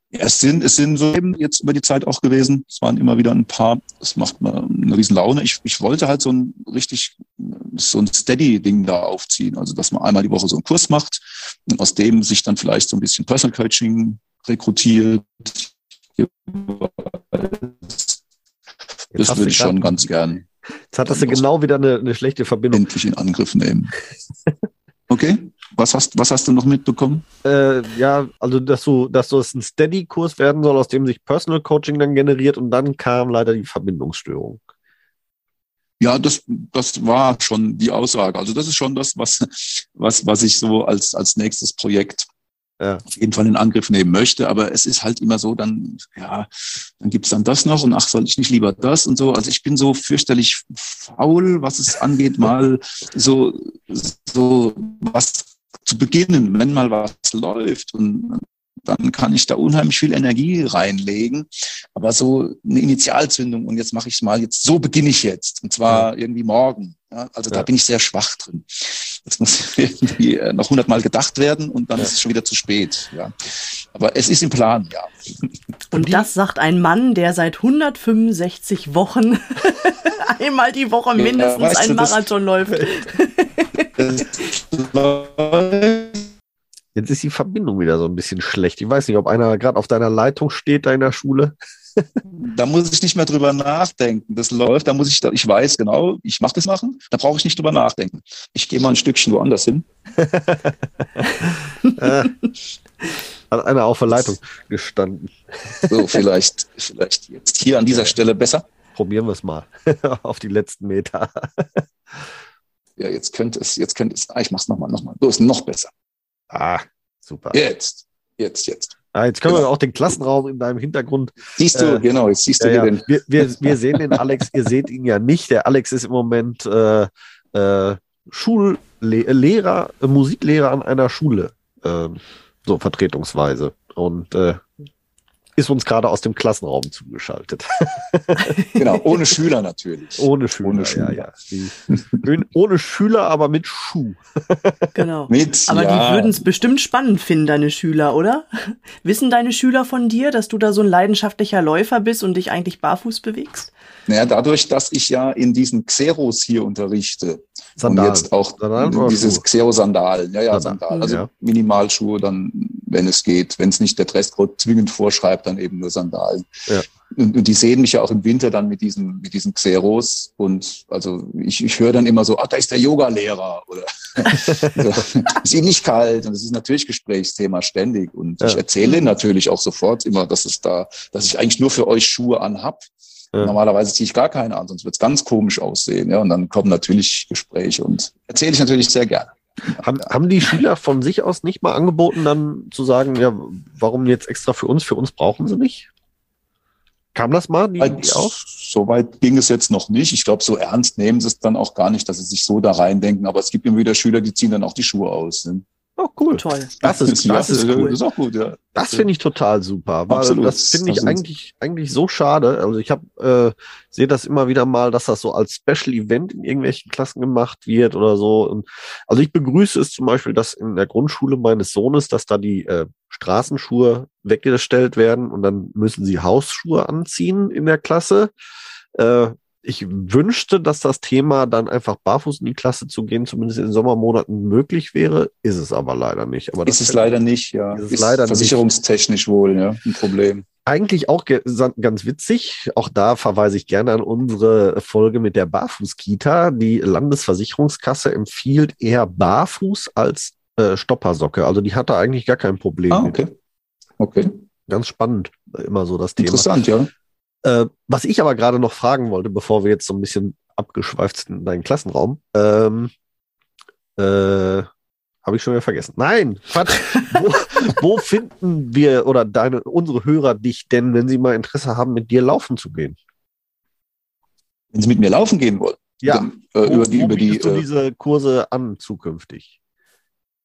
Ja, es sind, es sind so eben jetzt über die Zeit auch gewesen. Es waren immer wieder ein paar. Das macht mir eine riesen Laune. Ich, ich wollte halt so ein richtig, so ein Steady-Ding da aufziehen. Also, dass man einmal die Woche so einen Kurs macht und aus dem sich dann vielleicht so ein bisschen Personal Coaching rekrutiert. Das würde ich schon ganz gern. Jetzt hattest du genau wieder eine, eine schlechte Verbindung. Endlich in Angriff nehmen. Okay. Was hast, was hast du noch mitbekommen? Äh, ja, also dass so, dass so es ein Steady-Kurs werden soll, aus dem sich Personal Coaching dann generiert und dann kam leider die Verbindungsstörung. Ja, das, das war schon die Aussage. Also das ist schon das, was, was, was ich so als, als nächstes Projekt ja. auf jeden Fall in Angriff nehmen möchte. Aber es ist halt immer so, dann, ja, dann gibt's dann das noch und ach, soll ich nicht lieber das und so. Also ich bin so fürchterlich faul, was es angeht, mal so, so was zu beginnen, wenn mal was läuft und dann kann ich da unheimlich viel Energie reinlegen. Aber so eine Initialzündung und jetzt mache ich es mal, jetzt so beginne ich jetzt und zwar ja. irgendwie morgen. Ja, also ja. da bin ich sehr schwach drin. Das muss irgendwie äh, noch hundertmal gedacht werden und dann ist es schon wieder zu spät. Ja. Aber es ist im Plan, ja. Und das sagt ein Mann, der seit 165 Wochen einmal die Woche mindestens ja, einen Marathon läuft. Jetzt ist die Verbindung wieder so ein bisschen schlecht. Ich weiß nicht, ob einer gerade auf deiner Leitung steht, deiner Schule. da muss ich nicht mehr drüber nachdenken. Das läuft, da muss ich, ich weiß genau, ich mache das machen, da brauche ich nicht drüber nachdenken. Ich gehe mal ein Stückchen woanders hin. Hat einer auf der Leitung gestanden. so, vielleicht, vielleicht jetzt hier an dieser Stelle besser. Probieren wir es mal auf die letzten Meter. Ja, jetzt könnte es, jetzt könnte es, ah, ich mach's nochmal, nochmal. So ist noch besser. Ah, super. Jetzt, jetzt, jetzt. Ah, jetzt können genau. wir auch den Klassenraum in deinem Hintergrund. Siehst du, äh, genau, jetzt siehst du ja, den. Wir, wir, wir sehen den Alex, ihr seht ihn ja nicht. Der Alex ist im Moment äh, äh, Schullehrer, Musiklehrer an einer Schule, äh, so vertretungsweise. Und äh, ist uns gerade aus dem Klassenraum zugeschaltet. genau, ohne Schüler natürlich. Ohne Schüler, ohne Schüler. Ja, ja. ohne Schüler, aber mit Schuh. genau. Mit, aber ja. die würden es bestimmt spannend finden, deine Schüler, oder? Wissen deine Schüler von dir, dass du da so ein leidenschaftlicher Läufer bist und dich eigentlich barfuß bewegst? Naja, dadurch, dass ich ja in diesen Xeros hier unterrichte Sandalen. und jetzt auch Sandalen dieses Xero-Sandalen, ja, ja, Sandalen, also ja. Minimalschuhe dann, wenn es geht, wenn es nicht der Dresscode zwingend vorschreibt, dann eben nur Sandalen. Ja. Und, und, die sehen mich ja auch im Winter dann mit diesen, mit diesen Xeros und also ich, ich höre dann immer so, ah, da ist der Yoga-Lehrer oder so, ist ihm nicht kalt und es ist natürlich Gesprächsthema ständig und ja. ich erzähle natürlich auch sofort immer, dass es da, dass ich eigentlich nur für euch Schuhe anhab ja. Normalerweise ziehe ich gar keine an, sonst wird es ganz komisch aussehen. Ja, und dann kommen natürlich Gespräche und erzähle ich natürlich sehr gerne. Haben, haben die Schüler von sich aus nicht mal angeboten, dann zu sagen, ja, warum jetzt extra für uns? Für uns brauchen sie nicht? Kam das mal? Die, die auch? So weit ging es jetzt noch nicht. Ich glaube, so ernst nehmen sie es dann auch gar nicht, dass sie sich so da reindenken. Aber es gibt immer wieder Schüler, die ziehen dann auch die Schuhe aus. Ne? Oh, cool. Toll. Das ist, das ist cool. Das ist auch gut, ja. Das finde ich total super. Weil Absolut. Das finde ich eigentlich, eigentlich so schade. Also ich habe äh, sehe das immer wieder mal, dass das so als Special Event in irgendwelchen Klassen gemacht wird oder so. Und also ich begrüße es zum Beispiel, dass in der Grundschule meines Sohnes, dass da die äh, Straßenschuhe weggestellt werden und dann müssen sie Hausschuhe anziehen in der Klasse. Äh, ich wünschte, dass das Thema dann einfach barfuß in die Klasse zu gehen, zumindest in den Sommermonaten möglich wäre. Ist es aber leider nicht. Aber ist es leider nicht, ja. Ist, ist leider versicherungstechnisch nicht. wohl, ja, ein Problem. Eigentlich auch ganz witzig. Auch da verweise ich gerne an unsere Folge mit der Barfuß-Kita. Die Landesversicherungskasse empfiehlt eher Barfuß als äh, Stoppersocke. Also die hatte eigentlich gar kein Problem. Ah, okay. Mit. Okay. Ganz spannend, immer so das Thema. Interessant, ja. Äh, was ich aber gerade noch fragen wollte, bevor wir jetzt so ein bisschen abgeschweift sind in deinen Klassenraum, ähm, äh, habe ich schon wieder vergessen. Nein, Quatsch. wo, wo, finden wir oder deine, unsere Hörer dich denn, wenn sie mal Interesse haben, mit dir laufen zu gehen? Wenn sie mit mir laufen gehen wollen? Ja. Dann, äh, wo, über die, wo über die, du äh, diese Kurse an zukünftig?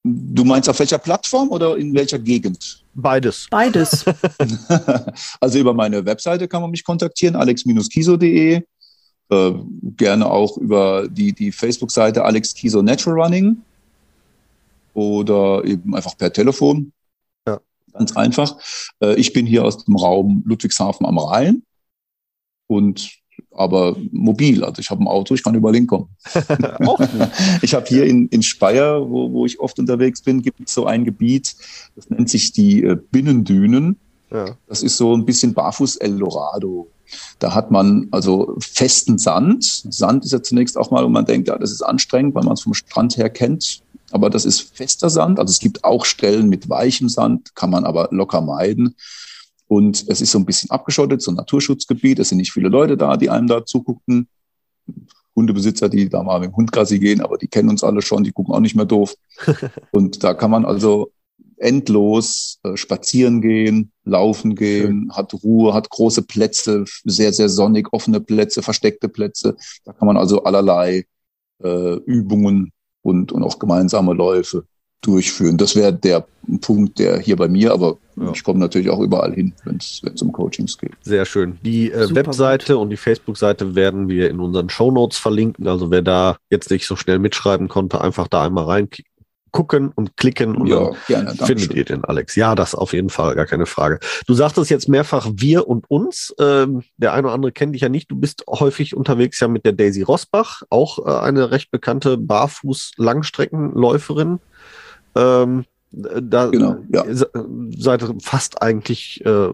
Du meinst auf welcher Plattform oder in welcher Gegend? Beides. Beides. also über meine Webseite kann man mich kontaktieren, alex-kiso.de. Äh, gerne auch über die, die Facebook-Seite Alex Kiso Natural Running oder eben einfach per Telefon. Ja. Ganz einfach. Äh, ich bin hier aus dem Raum Ludwigshafen am Rhein und aber mobil. Also ich habe ein Auto, ich kann überall hinkommen. ich habe hier in, in Speyer, wo, wo ich oft unterwegs bin, gibt es so ein Gebiet, das nennt sich die äh, Binnendünen. Ja. Das ist so ein bisschen Barfuß Eldorado. Da hat man also festen Sand. Sand ist ja zunächst auch mal, wo man denkt, ja, das ist anstrengend, weil man es vom Strand her kennt. Aber das ist fester Sand. Also es gibt auch Stellen mit weichem Sand, kann man aber locker meiden. Und es ist so ein bisschen abgeschottet, so ein Naturschutzgebiet. Es sind nicht viele Leute da, die einem da zugucken. Hundebesitzer, die da mal mit dem Hund quasi gehen, aber die kennen uns alle schon, die gucken auch nicht mehr doof. Und da kann man also endlos äh, spazieren gehen, laufen gehen, Schön. hat Ruhe, hat große Plätze, sehr, sehr sonnig, offene Plätze, versteckte Plätze. Da kann man also allerlei äh, Übungen und, und auch gemeinsame Läufe durchführen. Das wäre der Punkt, der hier bei mir, aber ja. ich komme natürlich auch überall hin, wenn es um Coachings geht. Sehr schön. Die äh, Webseite gut. und die Facebook-Seite werden wir in unseren Show Notes verlinken. Also wer da jetzt nicht so schnell mitschreiben konnte, einfach da einmal rein gucken und klicken und ja, gerne, findet ihr den Alex. Ja, das auf jeden Fall, gar keine Frage. Du sagtest jetzt mehrfach wir und uns. Ähm, der eine oder andere kennt dich ja nicht. Du bist häufig unterwegs ja mit der Daisy Rosbach, auch äh, eine recht bekannte Barfuß-Langstreckenläuferin. Ähm, da genau, ja. seid fast eigentlich äh,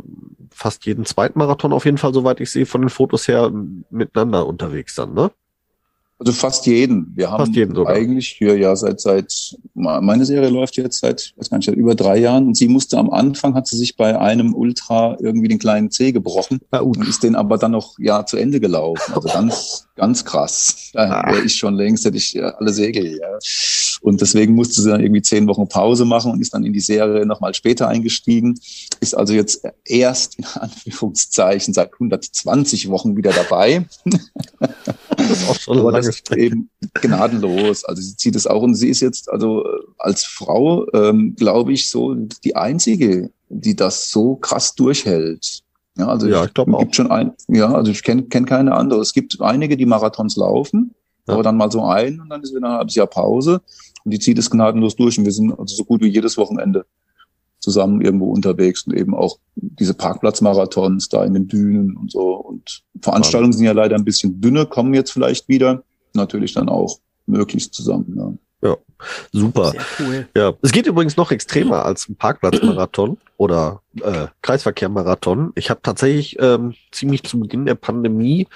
fast jeden zweiten Marathon auf jeden Fall, soweit ich sehe, von den Fotos her miteinander unterwegs dann, ne? Also fast jeden. Wir haben jeden eigentlich hier ja seit seit meine Serie läuft jetzt seit weiß gar nicht, über drei Jahren und sie musste am Anfang hat sie sich bei einem Ultra irgendwie den kleinen C gebrochen ah, und ist den aber dann noch ja zu Ende gelaufen. Also ganz ganz krass. Da ah. wäre ich schon längst hätte ich ja, alle Segel. Ja. Und deswegen musste sie dann irgendwie zehn Wochen Pause machen und ist dann in die Serie nochmal später eingestiegen. Ist also jetzt erst in Anführungszeichen seit 120 Wochen wieder dabei. Das ist auch schon lange eben gnadenlos. Also sie zieht es auch und sie ist jetzt also äh, als Frau, ähm, glaube ich, so die einzige, die das so krass durchhält. Ja, also ja, ich glaube auch. Gibt schon ein, ja, also ich kenne kenn keine andere. Es gibt einige, die Marathons laufen, ja. aber dann mal so ein und dann ist wieder ein halbes Jahr Pause und die zieht es gnadenlos durch und wir sind also so gut wie jedes Wochenende zusammen irgendwo unterwegs und eben auch diese Parkplatzmarathons da in den Dünen und so. Und Veranstaltungen sind ja leider ein bisschen dünner, kommen jetzt vielleicht wieder. Natürlich dann auch möglichst zusammen. Ja. Ja, super. Cool. Ja, es geht übrigens noch extremer als ein Parkplatzmarathon oder äh, Kreisverkehrmarathon. Ich habe tatsächlich ähm, ziemlich zu Beginn der Pandemie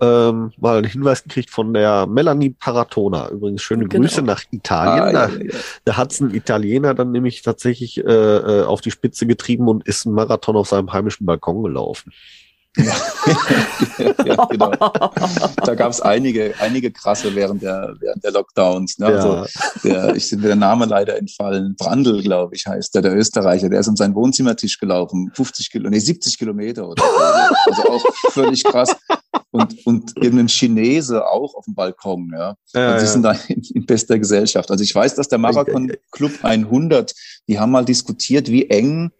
ähm, mal einen Hinweis gekriegt von der Melanie Paratona. Übrigens schöne genau. Grüße nach Italien. Ah, da ja, ja. da hat es ein Italiener dann nämlich tatsächlich äh, äh, auf die Spitze getrieben und ist einen Marathon auf seinem heimischen Balkon gelaufen. Ja, ja, genau. Da gab es einige, einige krasse während der, während der Lockdowns. Ne? Ja. Also der, ich bin der Name leider entfallen. Brandl, glaube ich, heißt der, der Österreicher. Der ist um seinen Wohnzimmertisch gelaufen, 50 Kilometer, nee, 70 Kilometer oder so. Also auch völlig krass. Und, und irgendein Chinese auch auf dem Balkon. Ja. ja und sie sind da in, in, bester Gesellschaft. Also ich weiß, dass der Marathon Club 100, die haben mal diskutiert, wie eng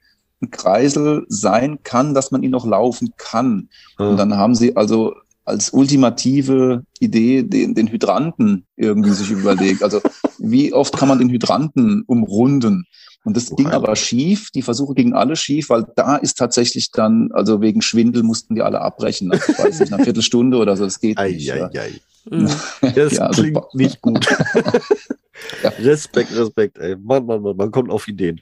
ein Kreisel sein kann, dass man ihn noch laufen kann. Ja. Und dann haben sie also als ultimative Idee den, den Hydranten irgendwie sich überlegt. Also wie oft kann man den Hydranten umrunden? Und das ging aber schief. Die Versuche gingen alle schief, weil da ist tatsächlich dann, also wegen Schwindel mussten die alle abbrechen. Also, ich weiß nicht, eine Viertelstunde oder so, das geht ei, nicht. Ei, ja. ei. Mhm. Das ja, also, klingt nicht gut. ja. Respekt, Respekt, ey. Mann, Mann, Mann, man kommt auf Ideen.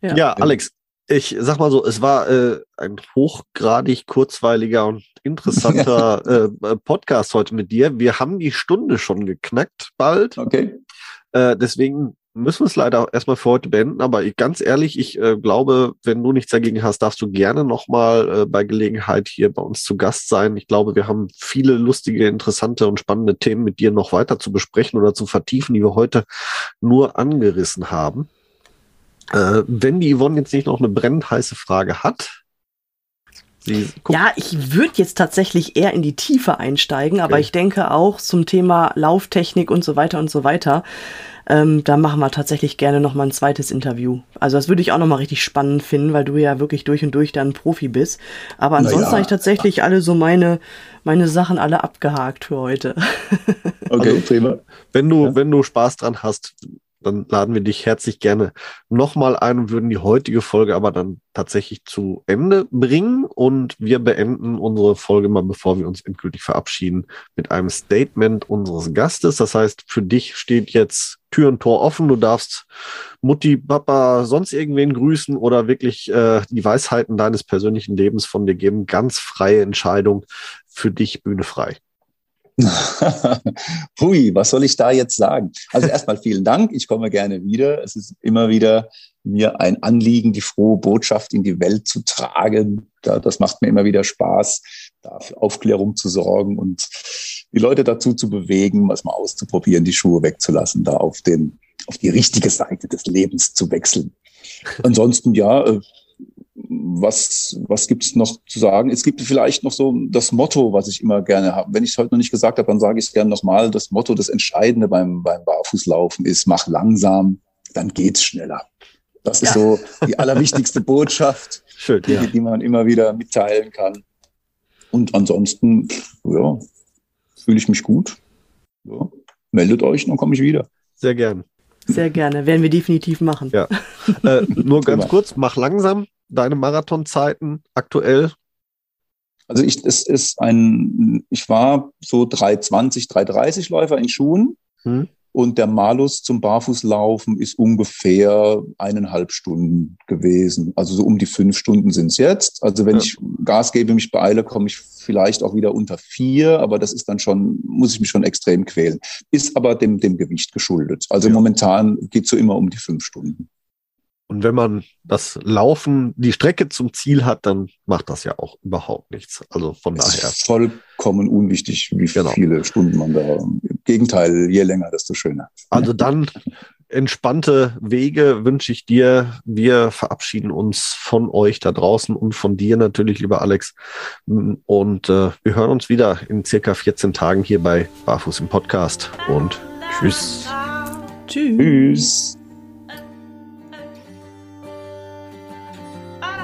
Ja, ja Alex, ich sag mal so, es war äh, ein hochgradig kurzweiliger und interessanter äh, Podcast heute mit dir. Wir haben die Stunde schon geknackt bald. Okay. Äh, deswegen müssen wir es leider erstmal für heute beenden. Aber ich, ganz ehrlich, ich äh, glaube, wenn du nichts dagegen hast, darfst du gerne nochmal äh, bei Gelegenheit hier bei uns zu Gast sein. Ich glaube, wir haben viele lustige, interessante und spannende Themen mit dir noch weiter zu besprechen oder zu vertiefen, die wir heute nur angerissen haben. Äh, wenn die Yvonne jetzt nicht noch eine brennend heiße Frage hat. ja, ich würde jetzt tatsächlich eher in die Tiefe einsteigen, aber okay. ich denke auch zum Thema Lauftechnik und so weiter und so weiter. Ähm, da machen wir tatsächlich gerne noch mal ein zweites Interview. Also das würde ich auch noch mal richtig spannend finden, weil du ja wirklich durch und durch dann Profi bist. Aber ansonsten ja. habe ich tatsächlich alle so meine meine Sachen alle abgehakt für heute. Okay, also, prima. Wenn du ja. wenn du Spaß dran hast, dann laden wir dich herzlich gerne nochmal ein und würden die heutige Folge aber dann tatsächlich zu Ende bringen. Und wir beenden unsere Folge mal, bevor wir uns endgültig verabschieden, mit einem Statement unseres Gastes. Das heißt, für dich steht jetzt Tür und Tor offen. Du darfst Mutti, Papa, sonst irgendwen grüßen oder wirklich äh, die Weisheiten deines persönlichen Lebens von dir geben. Ganz freie Entscheidung für dich, Bühne frei. Hui, was soll ich da jetzt sagen? Also erstmal vielen Dank. Ich komme gerne wieder. Es ist immer wieder mir ein Anliegen, die frohe Botschaft in die Welt zu tragen. Das macht mir immer wieder Spaß, da für Aufklärung zu sorgen und die Leute dazu zu bewegen, was mal auszuprobieren, die Schuhe wegzulassen, da auf den, auf die richtige Seite des Lebens zu wechseln. Ansonsten, ja, äh, was, was gibt es noch zu sagen? Es gibt vielleicht noch so das Motto, was ich immer gerne habe. Wenn ich es heute noch nicht gesagt habe, dann sage ich es gerne nochmal. Das Motto, das Entscheidende beim, beim Barfußlaufen ist, mach langsam, dann geht's schneller. Das ist ja. so die allerwichtigste Botschaft, Schön, die, ja. die man immer wieder mitteilen kann. Und ansonsten, ja, fühle ich mich gut. Ja. Meldet euch, dann komme ich wieder. Sehr gern. Sehr gerne, werden wir definitiv machen. Ja. Äh, nur ganz kurz, mach langsam, deine Marathonzeiten aktuell? Also ich, es ist ein, ich war so 320, 330 Läufer in Schuhen. Hm. Und der Malus zum Barfußlaufen ist ungefähr eineinhalb Stunden gewesen. Also so um die fünf Stunden sind es jetzt. Also wenn ja. ich Gas gebe, mich beeile, komme ich vielleicht auch wieder unter vier, aber das ist dann schon, muss ich mich schon extrem quälen. Ist aber dem, dem Gewicht geschuldet. Also ja. momentan geht so immer um die fünf Stunden. Und wenn man das Laufen, die Strecke zum Ziel hat, dann macht das ja auch überhaupt nichts. Also von es daher. Ist vollkommen unwichtig, wie genau. viele Stunden man da. Im Gegenteil, je länger, desto schöner. Also dann entspannte Wege wünsche ich dir. Wir verabschieden uns von euch da draußen und von dir natürlich, lieber Alex. Und äh, wir hören uns wieder in circa 14 Tagen hier bei Barfuß im Podcast. Und tschüss. Tschüss. tschüss.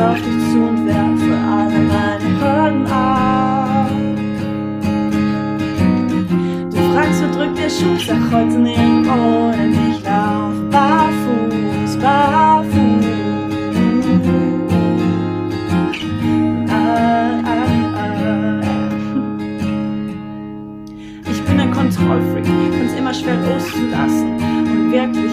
auf dich zu und werfe alle meine Hürden ab. Du fragst, wo drückt der Schuh? Sag heute nicht ohne dich lauf barfuß, barfuß. Ah, ah, ah. Ich bin ein Kontrollfreak, kann's immer schwer loszulassen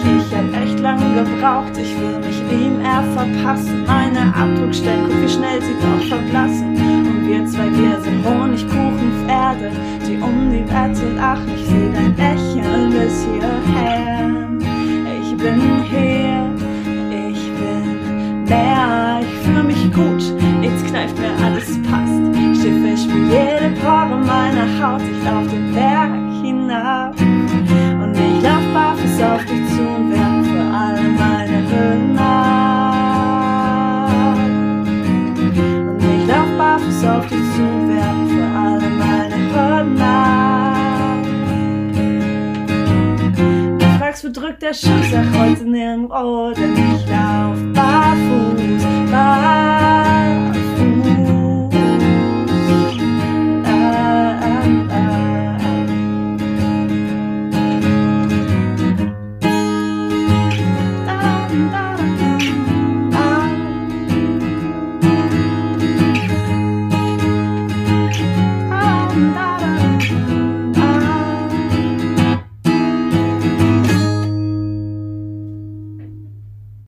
ich hab echt lange gebraucht, ich will mich ihm eher verpassen. Meine Abdruckstellen, guck wie schnell sie doch verblassen. Und wir zwei, wir sind Honigkuchenpferde, die um die Wette lachen. Ich seh dein Lächeln bis hierher. Ich bin hier, ich bin mehr, ich fühle mich gut, jetzt kneift mir alles passt. Schiffe ich mir jede Pore meiner Haut, ich lauf den Berg hinab. Barfuß auf dich zu und werf für alle meine Hürden ab. Und ich lauf barfuß auf dich zu und werf für alle meine Hürden ab. Du fragst, wo drückt der Schuh, sag heute nirgendwo, denn ich lauf barfuß.